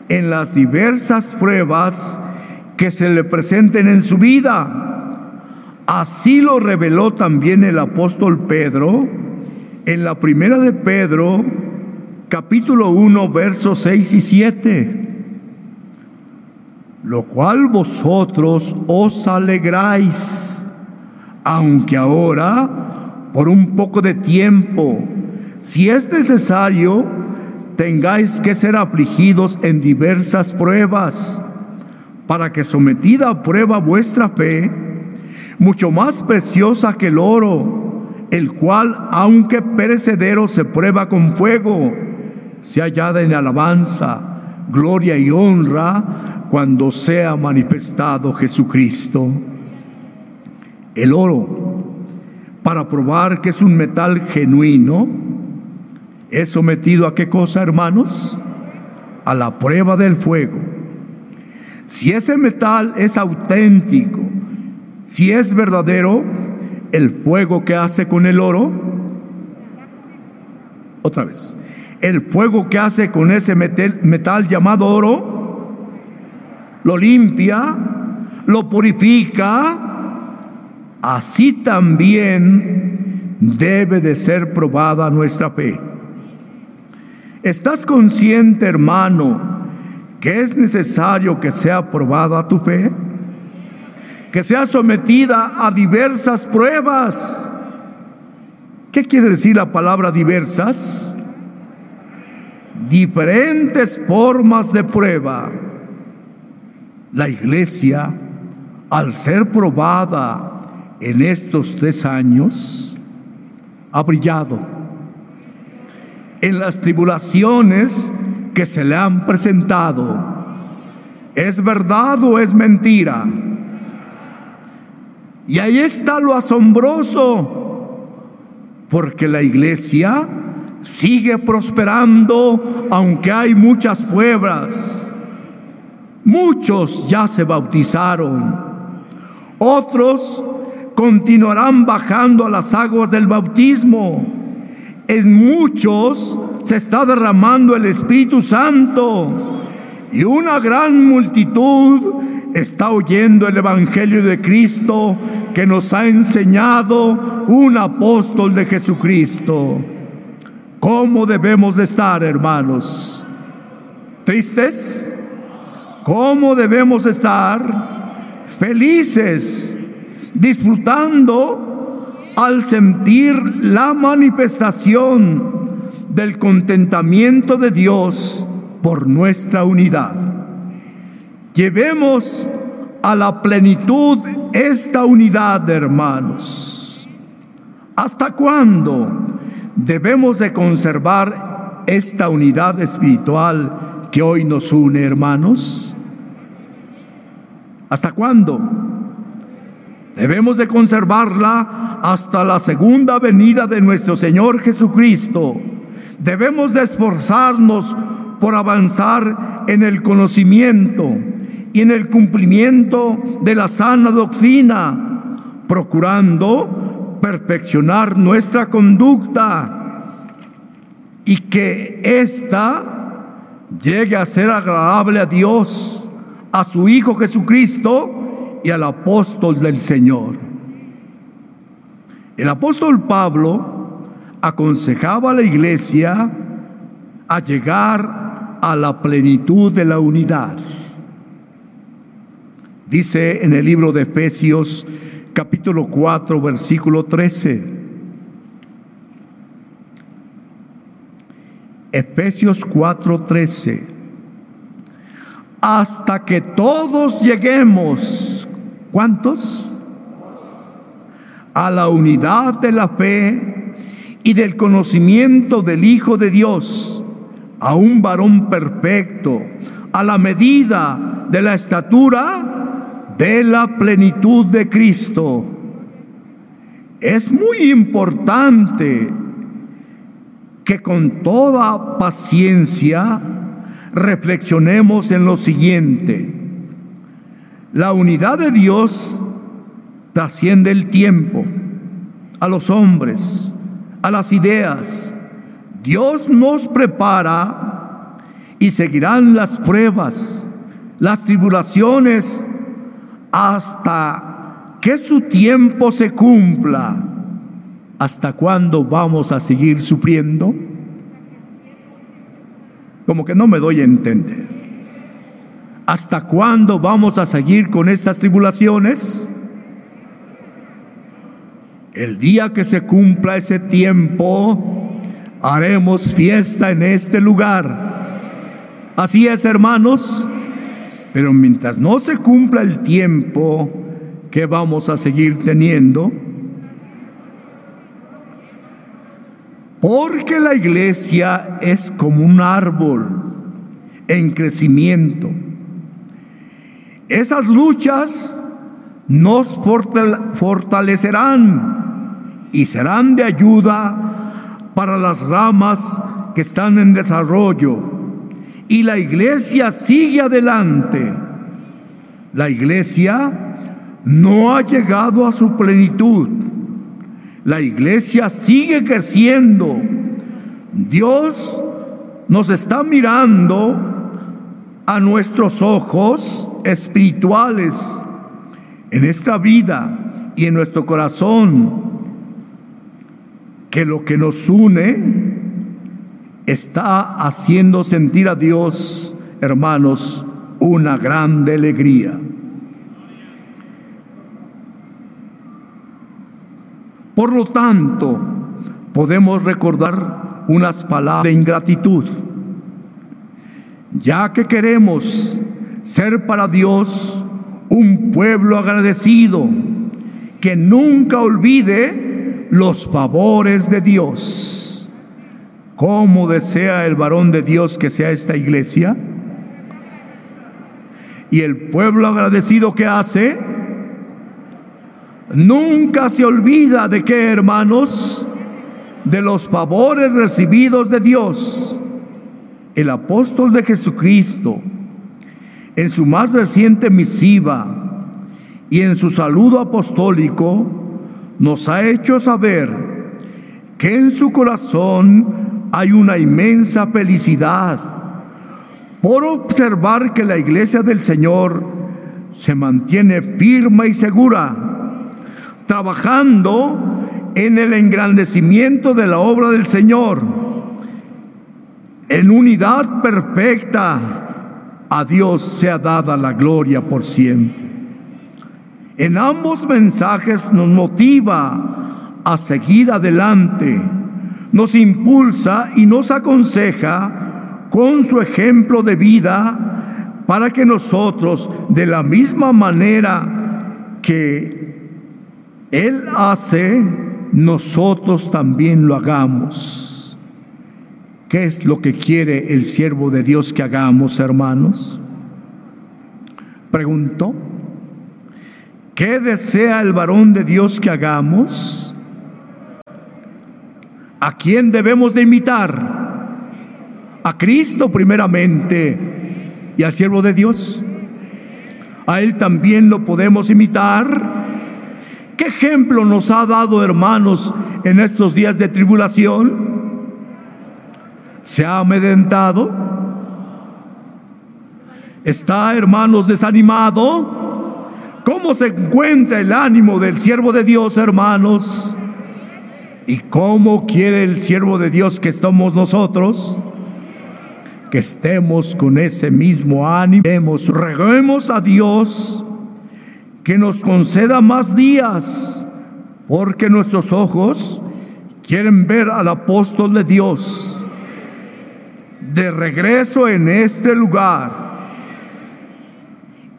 En las diversas pruebas que se le presenten en su vida. Así lo reveló también el apóstol Pedro en la primera de Pedro, capítulo 1, versos 6 y 7 lo cual vosotros os alegráis, aunque ahora, por un poco de tiempo, si es necesario, tengáis que ser afligidos en diversas pruebas, para que sometida a prueba vuestra fe, mucho más preciosa que el oro, el cual, aunque perecedero, se prueba con fuego, se hallada en alabanza, gloria y honra cuando sea manifestado Jesucristo. El oro, para probar que es un metal genuino, es sometido a qué cosa, hermanos? A la prueba del fuego. Si ese metal es auténtico, si es verdadero, el fuego que hace con el oro, otra vez, el fuego que hace con ese metal, metal llamado oro, lo limpia, lo purifica, así también debe de ser probada nuestra fe. ¿Estás consciente, hermano, que es necesario que sea probada tu fe? Que sea sometida a diversas pruebas. ¿Qué quiere decir la palabra diversas? Diferentes formas de prueba la iglesia, al ser probada en estos tres años, ha brillado. En las tribulaciones que se le han presentado, ¿es verdad o es mentira? Y ahí está lo asombroso, porque la iglesia sigue prosperando aunque hay muchas pruebas Muchos ya se bautizaron. Otros continuarán bajando a las aguas del bautismo. En muchos se está derramando el Espíritu Santo. Y una gran multitud está oyendo el Evangelio de Cristo que nos ha enseñado un apóstol de Jesucristo. ¿Cómo debemos de estar, hermanos? ¿Tristes? ¿Cómo debemos estar felices, disfrutando al sentir la manifestación del contentamiento de Dios por nuestra unidad? Llevemos a la plenitud esta unidad, hermanos. ¿Hasta cuándo debemos de conservar esta unidad espiritual que hoy nos une, hermanos? ¿Hasta cuándo? Debemos de conservarla hasta la segunda venida de nuestro Señor Jesucristo. Debemos de esforzarnos por avanzar en el conocimiento y en el cumplimiento de la sana doctrina, procurando perfeccionar nuestra conducta y que ésta llegue a ser agradable a Dios a su Hijo Jesucristo y al apóstol del Señor. El apóstol Pablo aconsejaba a la iglesia a llegar a la plenitud de la unidad. Dice en el libro de Efesios capítulo 4 versículo 13. Efesios 4:13 hasta que todos lleguemos, ¿cuántos? A la unidad de la fe y del conocimiento del Hijo de Dios, a un varón perfecto, a la medida de la estatura de la plenitud de Cristo. Es muy importante que con toda paciencia reflexionemos en lo siguiente. La unidad de Dios trasciende el tiempo, a los hombres, a las ideas. Dios nos prepara y seguirán las pruebas, las tribulaciones, hasta que su tiempo se cumpla. ¿Hasta cuándo vamos a seguir sufriendo? Como que no me doy a entender. ¿Hasta cuándo vamos a seguir con estas tribulaciones? El día que se cumpla ese tiempo, haremos fiesta en este lugar. Así es, hermanos. Pero mientras no se cumpla el tiempo, ¿qué vamos a seguir teniendo? Porque la iglesia es como un árbol en crecimiento. Esas luchas nos fortalecerán y serán de ayuda para las ramas que están en desarrollo. Y la iglesia sigue adelante. La iglesia no ha llegado a su plenitud la iglesia sigue creciendo. Dios nos está mirando a nuestros ojos espirituales en esta vida y en nuestro corazón, que lo que nos une está haciendo sentir a Dios, hermanos, una grande alegría. Por lo tanto, podemos recordar unas palabras de ingratitud, ya que queremos ser para Dios un pueblo agradecido, que nunca olvide los favores de Dios. ¿Cómo desea el varón de Dios que sea esta iglesia? Y el pueblo agradecido que hace, Nunca se olvida de qué, hermanos, de los favores recibidos de Dios. El apóstol de Jesucristo, en su más reciente misiva y en su saludo apostólico, nos ha hecho saber que en su corazón hay una inmensa felicidad por observar que la iglesia del Señor se mantiene firme y segura trabajando en el engrandecimiento de la obra del Señor, en unidad perfecta. A Dios sea dada la gloria por siempre. En ambos mensajes nos motiva a seguir adelante, nos impulsa y nos aconseja con su ejemplo de vida para que nosotros, de la misma manera que él hace, nosotros también lo hagamos. ¿Qué es lo que quiere el siervo de Dios que hagamos, hermanos? Preguntó. ¿Qué desea el varón de Dios que hagamos? ¿A quién debemos de imitar? A Cristo primeramente y al siervo de Dios. A Él también lo podemos imitar ¿Qué ejemplo nos ha dado, hermanos, en estos días de tribulación? ¿Se ha amedrentado? ¿Está, hermanos, desanimado? ¿Cómo se encuentra el ánimo del siervo de Dios, hermanos? ¿Y cómo quiere el siervo de Dios que estamos nosotros? Que estemos con ese mismo ánimo. Reguemos a Dios que nos conceda más días, porque nuestros ojos quieren ver al apóstol de Dios de regreso en este lugar.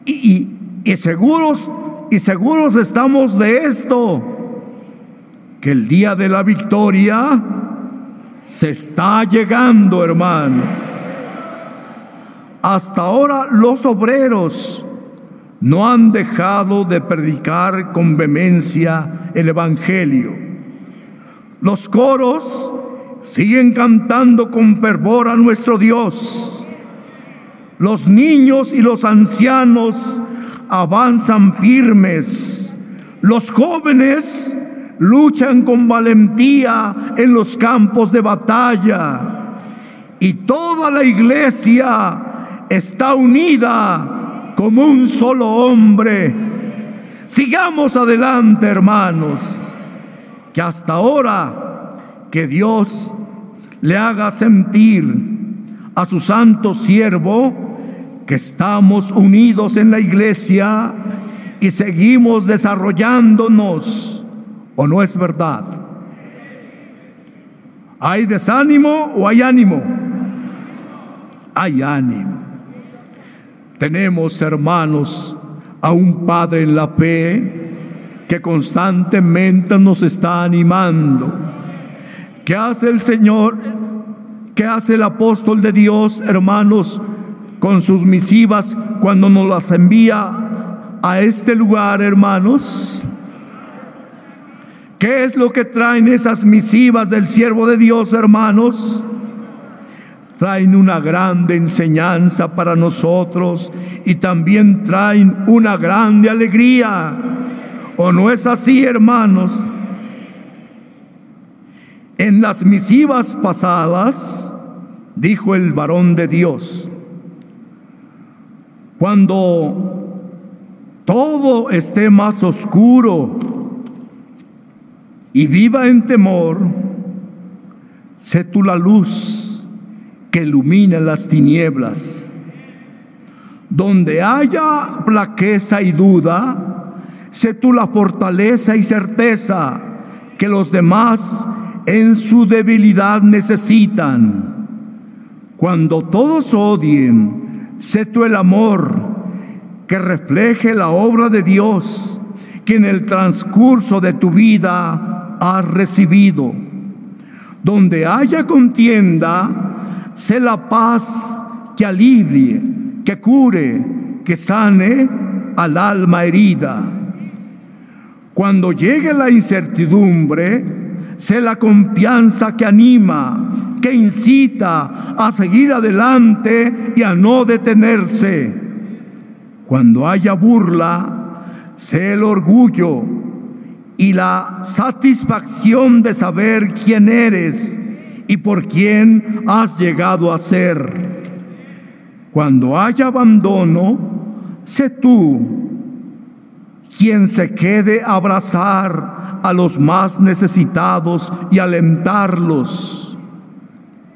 Y, y, seguros, y seguros estamos de esto, que el día de la victoria se está llegando, hermano. Hasta ahora los obreros no han dejado de predicar con vehemencia el Evangelio. Los coros siguen cantando con fervor a nuestro Dios. Los niños y los ancianos avanzan firmes. Los jóvenes luchan con valentía en los campos de batalla. Y toda la iglesia está unida como un solo hombre. Sigamos adelante, hermanos, que hasta ahora que Dios le haga sentir a su santo siervo que estamos unidos en la iglesia y seguimos desarrollándonos, ¿o no es verdad? ¿Hay desánimo o hay ánimo? Hay ánimo. Tenemos, hermanos, a un Padre en la fe que constantemente nos está animando. ¿Qué hace el Señor? ¿Qué hace el apóstol de Dios, hermanos? Con sus misivas cuando nos las envía a este lugar, hermanos? ¿Qué es lo que traen esas misivas del siervo de Dios, hermanos? Traen una grande enseñanza para nosotros y también traen una grande alegría. ¿O no es así, hermanos? En las misivas pasadas, dijo el varón de Dios, cuando todo esté más oscuro y viva en temor, sé tú la luz que ilumina las tinieblas. Donde haya plaqueza y duda, sé tú la fortaleza y certeza que los demás en su debilidad necesitan. Cuando todos odien, Sé tú el amor que refleje la obra de Dios que en el transcurso de tu vida has recibido. Donde haya contienda, sé la paz que alivie, que cure, que sane al alma herida. Cuando llegue la incertidumbre, sé la confianza que anima, que incita a seguir adelante y a no detenerse. Cuando haya burla, sé el orgullo y la satisfacción de saber quién eres y por quién has llegado a ser. Cuando haya abandono, sé tú quien se quede a abrazar a los más necesitados y alentarlos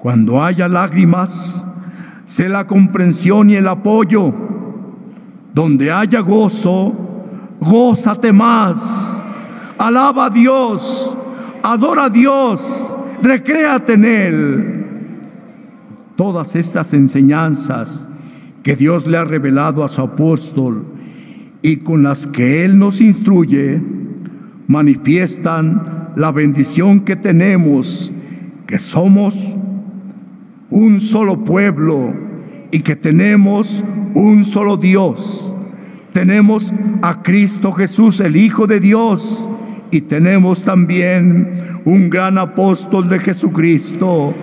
cuando haya lágrimas, sé la comprensión y el apoyo. Donde haya gozo, gózate más. Alaba a Dios, adora a Dios, recréate en Él. Todas estas enseñanzas que Dios le ha revelado a su apóstol y con las que Él nos instruye, manifiestan la bendición que tenemos, que somos un solo pueblo y que tenemos un solo Dios. Tenemos a Cristo Jesús, el Hijo de Dios, y tenemos también un gran apóstol de Jesucristo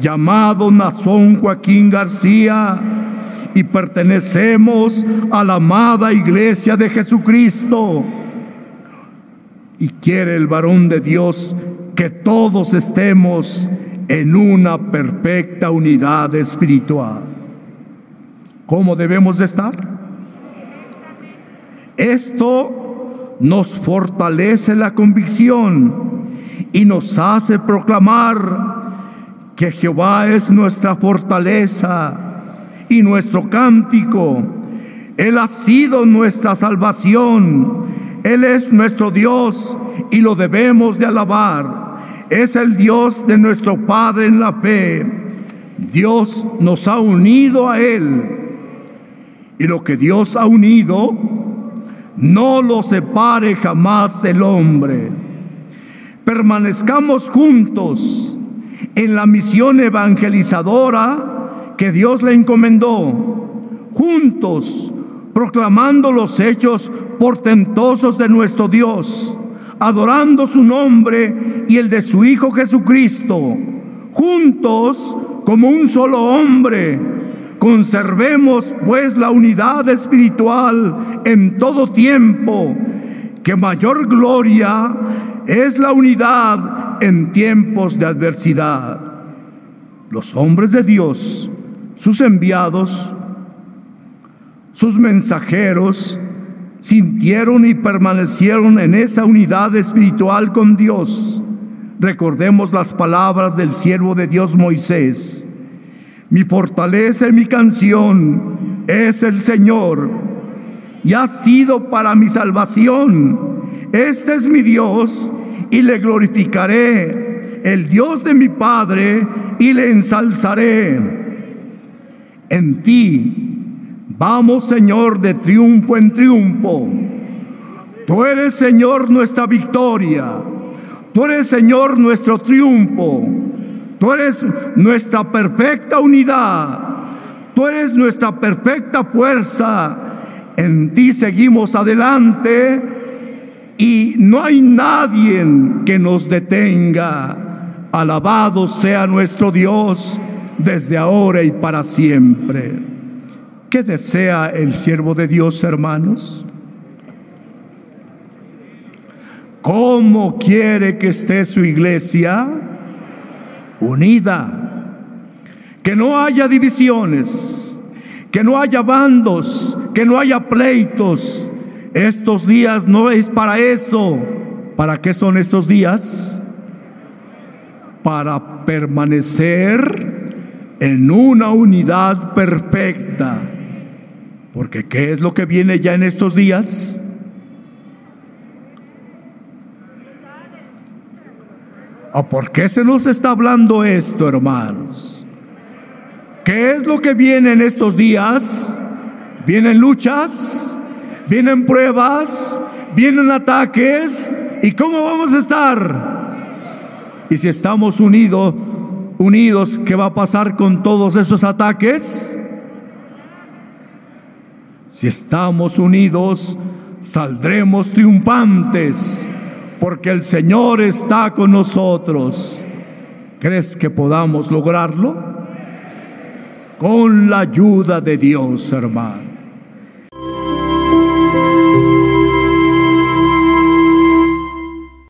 llamado Nazón Joaquín García y pertenecemos a la amada iglesia de Jesucristo. Y quiere el varón de Dios que todos estemos en una perfecta unidad espiritual. ¿Cómo debemos de estar? Esto nos fortalece la convicción y nos hace proclamar que Jehová es nuestra fortaleza y nuestro cántico. Él ha sido nuestra salvación. Él es nuestro Dios y lo debemos de alabar es el Dios de nuestro Padre en la fe. Dios nos ha unido a Él. Y lo que Dios ha unido, no lo separe jamás el hombre. Permanezcamos juntos en la misión evangelizadora que Dios le encomendó. Juntos, proclamando los hechos portentosos de nuestro Dios adorando su nombre y el de su Hijo Jesucristo, juntos como un solo hombre, Conservemos pues la unidad espiritual en todo tiempo, que mayor gloria es la unidad en tiempos de adversidad. Los hombres de Dios, sus enviados, sus mensajeros, sintieron y permanecieron en esa unidad espiritual con Dios. Recordemos las palabras del siervo de Dios Moisés. Mi fortaleza y mi canción es el Señor y ha sido para mi salvación. Este es mi Dios y le glorificaré, el Dios de mi Padre, y le ensalzaré. En ti vamos, Señor, de triunfo en triunfo. Tú eres, Señor, nuestra victoria. Tú eres, Señor, nuestro triunfo. Tú eres nuestra perfecta unidad. Tú eres nuestra perfecta fuerza. En ti seguimos adelante y no hay nadie que nos detenga. Alabado sea nuestro Dios desde ahora y para siempre. ¿Qué desea el siervo de Dios, hermanos? ¿Cómo quiere que esté su iglesia? Unida. Que no haya divisiones, que no haya bandos, que no haya pleitos. Estos días no es para eso. ¿Para qué son estos días? Para permanecer en una unidad perfecta. Porque ¿qué es lo que viene ya en estos días? ¿O por qué se nos está hablando esto, hermanos? ¿Qué es lo que viene en estos días? Vienen luchas, vienen pruebas, vienen ataques. ¿Y cómo vamos a estar? Y si estamos unidos, unidos, ¿qué va a pasar con todos esos ataques? Si estamos unidos, saldremos triunfantes porque el Señor está con nosotros. ¿Crees que podamos lograrlo? Con la ayuda de Dios, hermano.